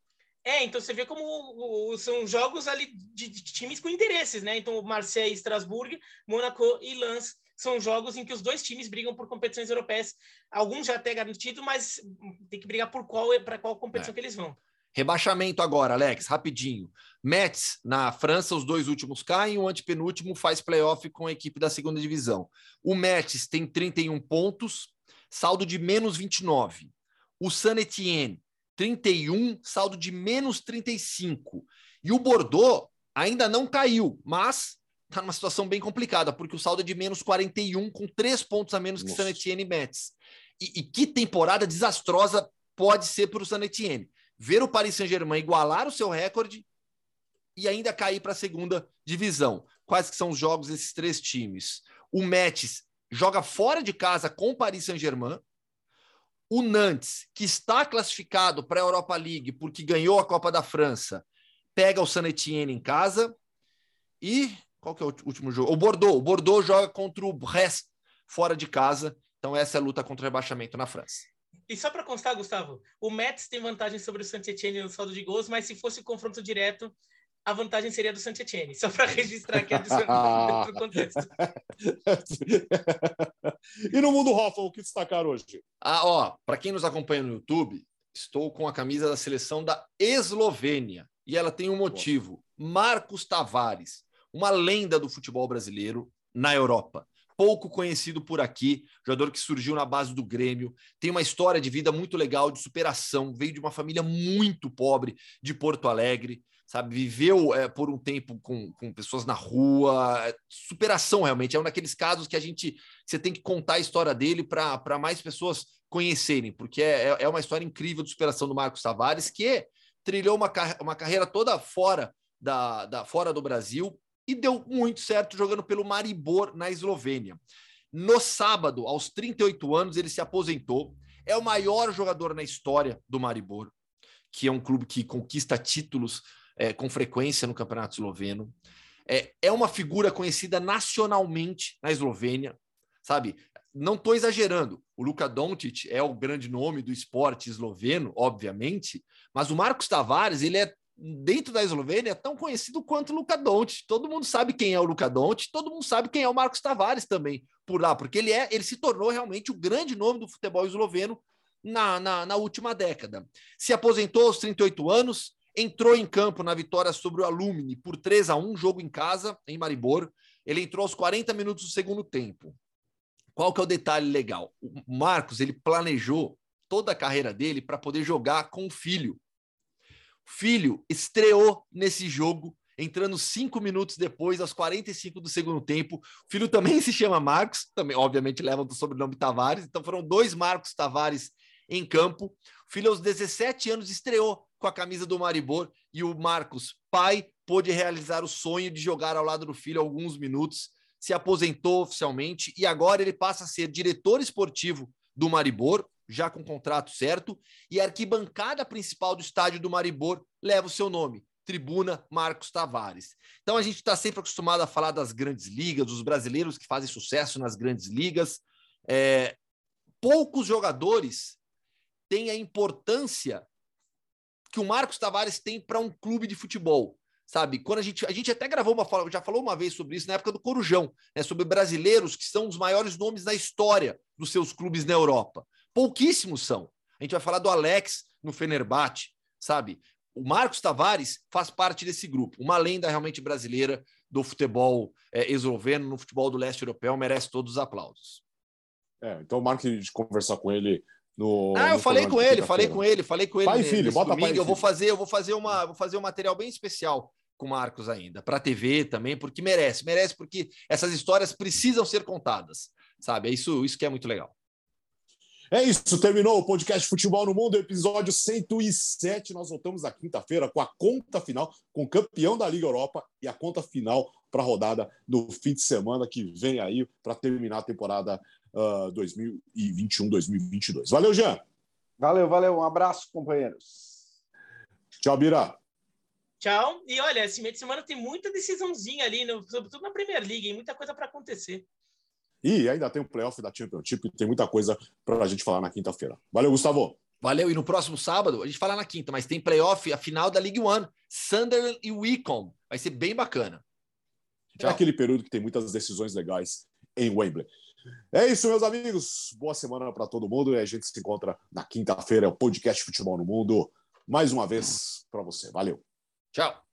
É, então você vê como são jogos ali de, de times com interesses, né? Então, Marseille, Estrasburgo, Monaco e Lens são jogos em que os dois times brigam por competições europeias. Alguns já até garantido, mas tem que brigar por qual para qual competição é. que eles vão. Rebaixamento agora, Alex, rapidinho. Metz, na França, os dois últimos caem, o antepenúltimo faz playoff com a equipe da segunda divisão. O Metz tem 31 pontos, saldo de menos 29. O Saint Etienne 31, saldo de menos 35. E o Bordeaux ainda não caiu, mas está numa situação bem complicada, porque o saldo é de menos 41, com três pontos a menos que Nossa. San Etienne e Metz. E, e que temporada desastrosa pode ser para o San Etienne. Ver o Paris Saint-Germain igualar o seu recorde e ainda cair para a segunda divisão. Quais que são os jogos desses três times? O Metz joga fora de casa com o Paris Saint-Germain, o Nantes, que está classificado para a Europa League porque ganhou a Copa da França, pega o San Etienne em casa. E qual que é o último jogo? O Bordeaux. O Bordeaux joga contra o Brest fora de casa. Então essa é a luta contra o rebaixamento na França. E só para constar, Gustavo, o Metz tem vantagem sobre o Saint Etienne no saldo de gols, mas se fosse confronto direto, a vantagem seria do Saint Etienne, só para registrar aqui a contexto. e no mundo Rafa, o que destacar hoje? Ah, ó, para quem nos acompanha no YouTube, estou com a camisa da seleção da Eslovênia e ela tem um motivo. Marcos Tavares, uma lenda do futebol brasileiro na Europa. Pouco conhecido por aqui, jogador que surgiu na base do Grêmio, tem uma história de vida muito legal, de superação, veio de uma família muito pobre de Porto Alegre, sabe? Viveu é, por um tempo com, com pessoas na rua, é, superação realmente. É um daqueles casos que a gente você tem que contar a história dele para mais pessoas conhecerem, porque é, é, é uma história incrível de superação do Marcos Tavares, que trilhou uma, uma carreira toda fora, da, da, fora do Brasil e deu muito certo jogando pelo Maribor na Eslovênia. No sábado, aos 38 anos, ele se aposentou. É o maior jogador na história do Maribor, que é um clube que conquista títulos é, com frequência no campeonato esloveno. É, é uma figura conhecida nacionalmente na Eslovênia, sabe? Não estou exagerando. O Luka Doncic é o grande nome do esporte esloveno, obviamente, mas o Marcos Tavares ele é dentro da Eslovênia tão conhecido quanto o Luka Doncic. Todo mundo sabe quem é o Luka Doncic, todo mundo sabe quem é o Marcos Tavares também por lá, porque ele é, ele se tornou realmente o grande nome do futebol esloveno na, na, na última década. Se aposentou aos 38 anos, entrou em campo na vitória sobre o Alumni por 3 a 1 jogo em casa, em Maribor. Ele entrou aos 40 minutos do segundo tempo. Qual que é o detalhe legal? O Marcos, ele planejou toda a carreira dele para poder jogar com o filho. O filho estreou nesse jogo, entrando cinco minutos depois, aos 45 do segundo tempo. O filho também se chama Marcos, também, obviamente, leva o sobrenome Tavares. Então foram dois Marcos Tavares em campo. O filho, aos 17 anos, estreou com a camisa do Maribor e o Marcos, pai, pôde realizar o sonho de jogar ao lado do filho alguns minutos, se aposentou oficialmente e agora ele passa a ser diretor esportivo do Maribor, já com contrato certo, e a arquibancada principal do estádio do Maribor leva o seu nome, Tribuna Marcos Tavares. Então a gente está sempre acostumado a falar das grandes ligas, dos brasileiros que fazem sucesso nas grandes ligas. É, poucos jogadores têm a importância que o Marcos Tavares tem para um clube de futebol. Sabe, quando a gente, a gente até gravou uma já falou uma vez sobre isso na época do Corujão, né, sobre brasileiros que são os maiores nomes da história dos seus clubes na Europa. Pouquíssimos são. A gente vai falar do Alex no Fenerbahçe, sabe? O Marcos Tavares faz parte desse grupo, uma lenda realmente brasileira do futebol é, esloveno, no futebol do leste europeu, merece todos os aplausos. É, então marque de conversar com ele no, ah, eu falei com ele, falei com ele, falei com ele. Pai filho, bota domingo. pai Eu vou fazer, eu vou fazer uma, vou fazer um material bem especial com o Marcos ainda, para TV também, porque merece, merece, porque essas histórias precisam ser contadas, sabe? É isso, isso que é muito legal. É isso, terminou o podcast Futebol no Mundo, episódio 107. Nós voltamos na quinta-feira com a conta final, com o campeão da Liga Europa e a conta final para a rodada do fim de semana que vem aí para terminar a temporada uh, 2021-2022. Valeu, Jean. Valeu, valeu. Um abraço, companheiros. Tchau, Bira. Tchau. E olha, esse meio de semana tem muita decisãozinha ali, no, sobretudo na Premier League, muita coisa para acontecer. E ainda tem o playoff da Championship, tem muita coisa para a gente falar na quinta-feira. Valeu, Gustavo. Valeu. E no próximo sábado, a gente fala na quinta, mas tem playoff, a final da League One, Sunderland e Wycombe. Vai ser bem bacana. É aquele período que tem muitas decisões legais em Wembley. É isso, meus amigos. Boa semana para todo mundo e a gente se encontra na quinta-feira, o podcast Futebol no Mundo, mais uma vez para você. Valeu. Tchau.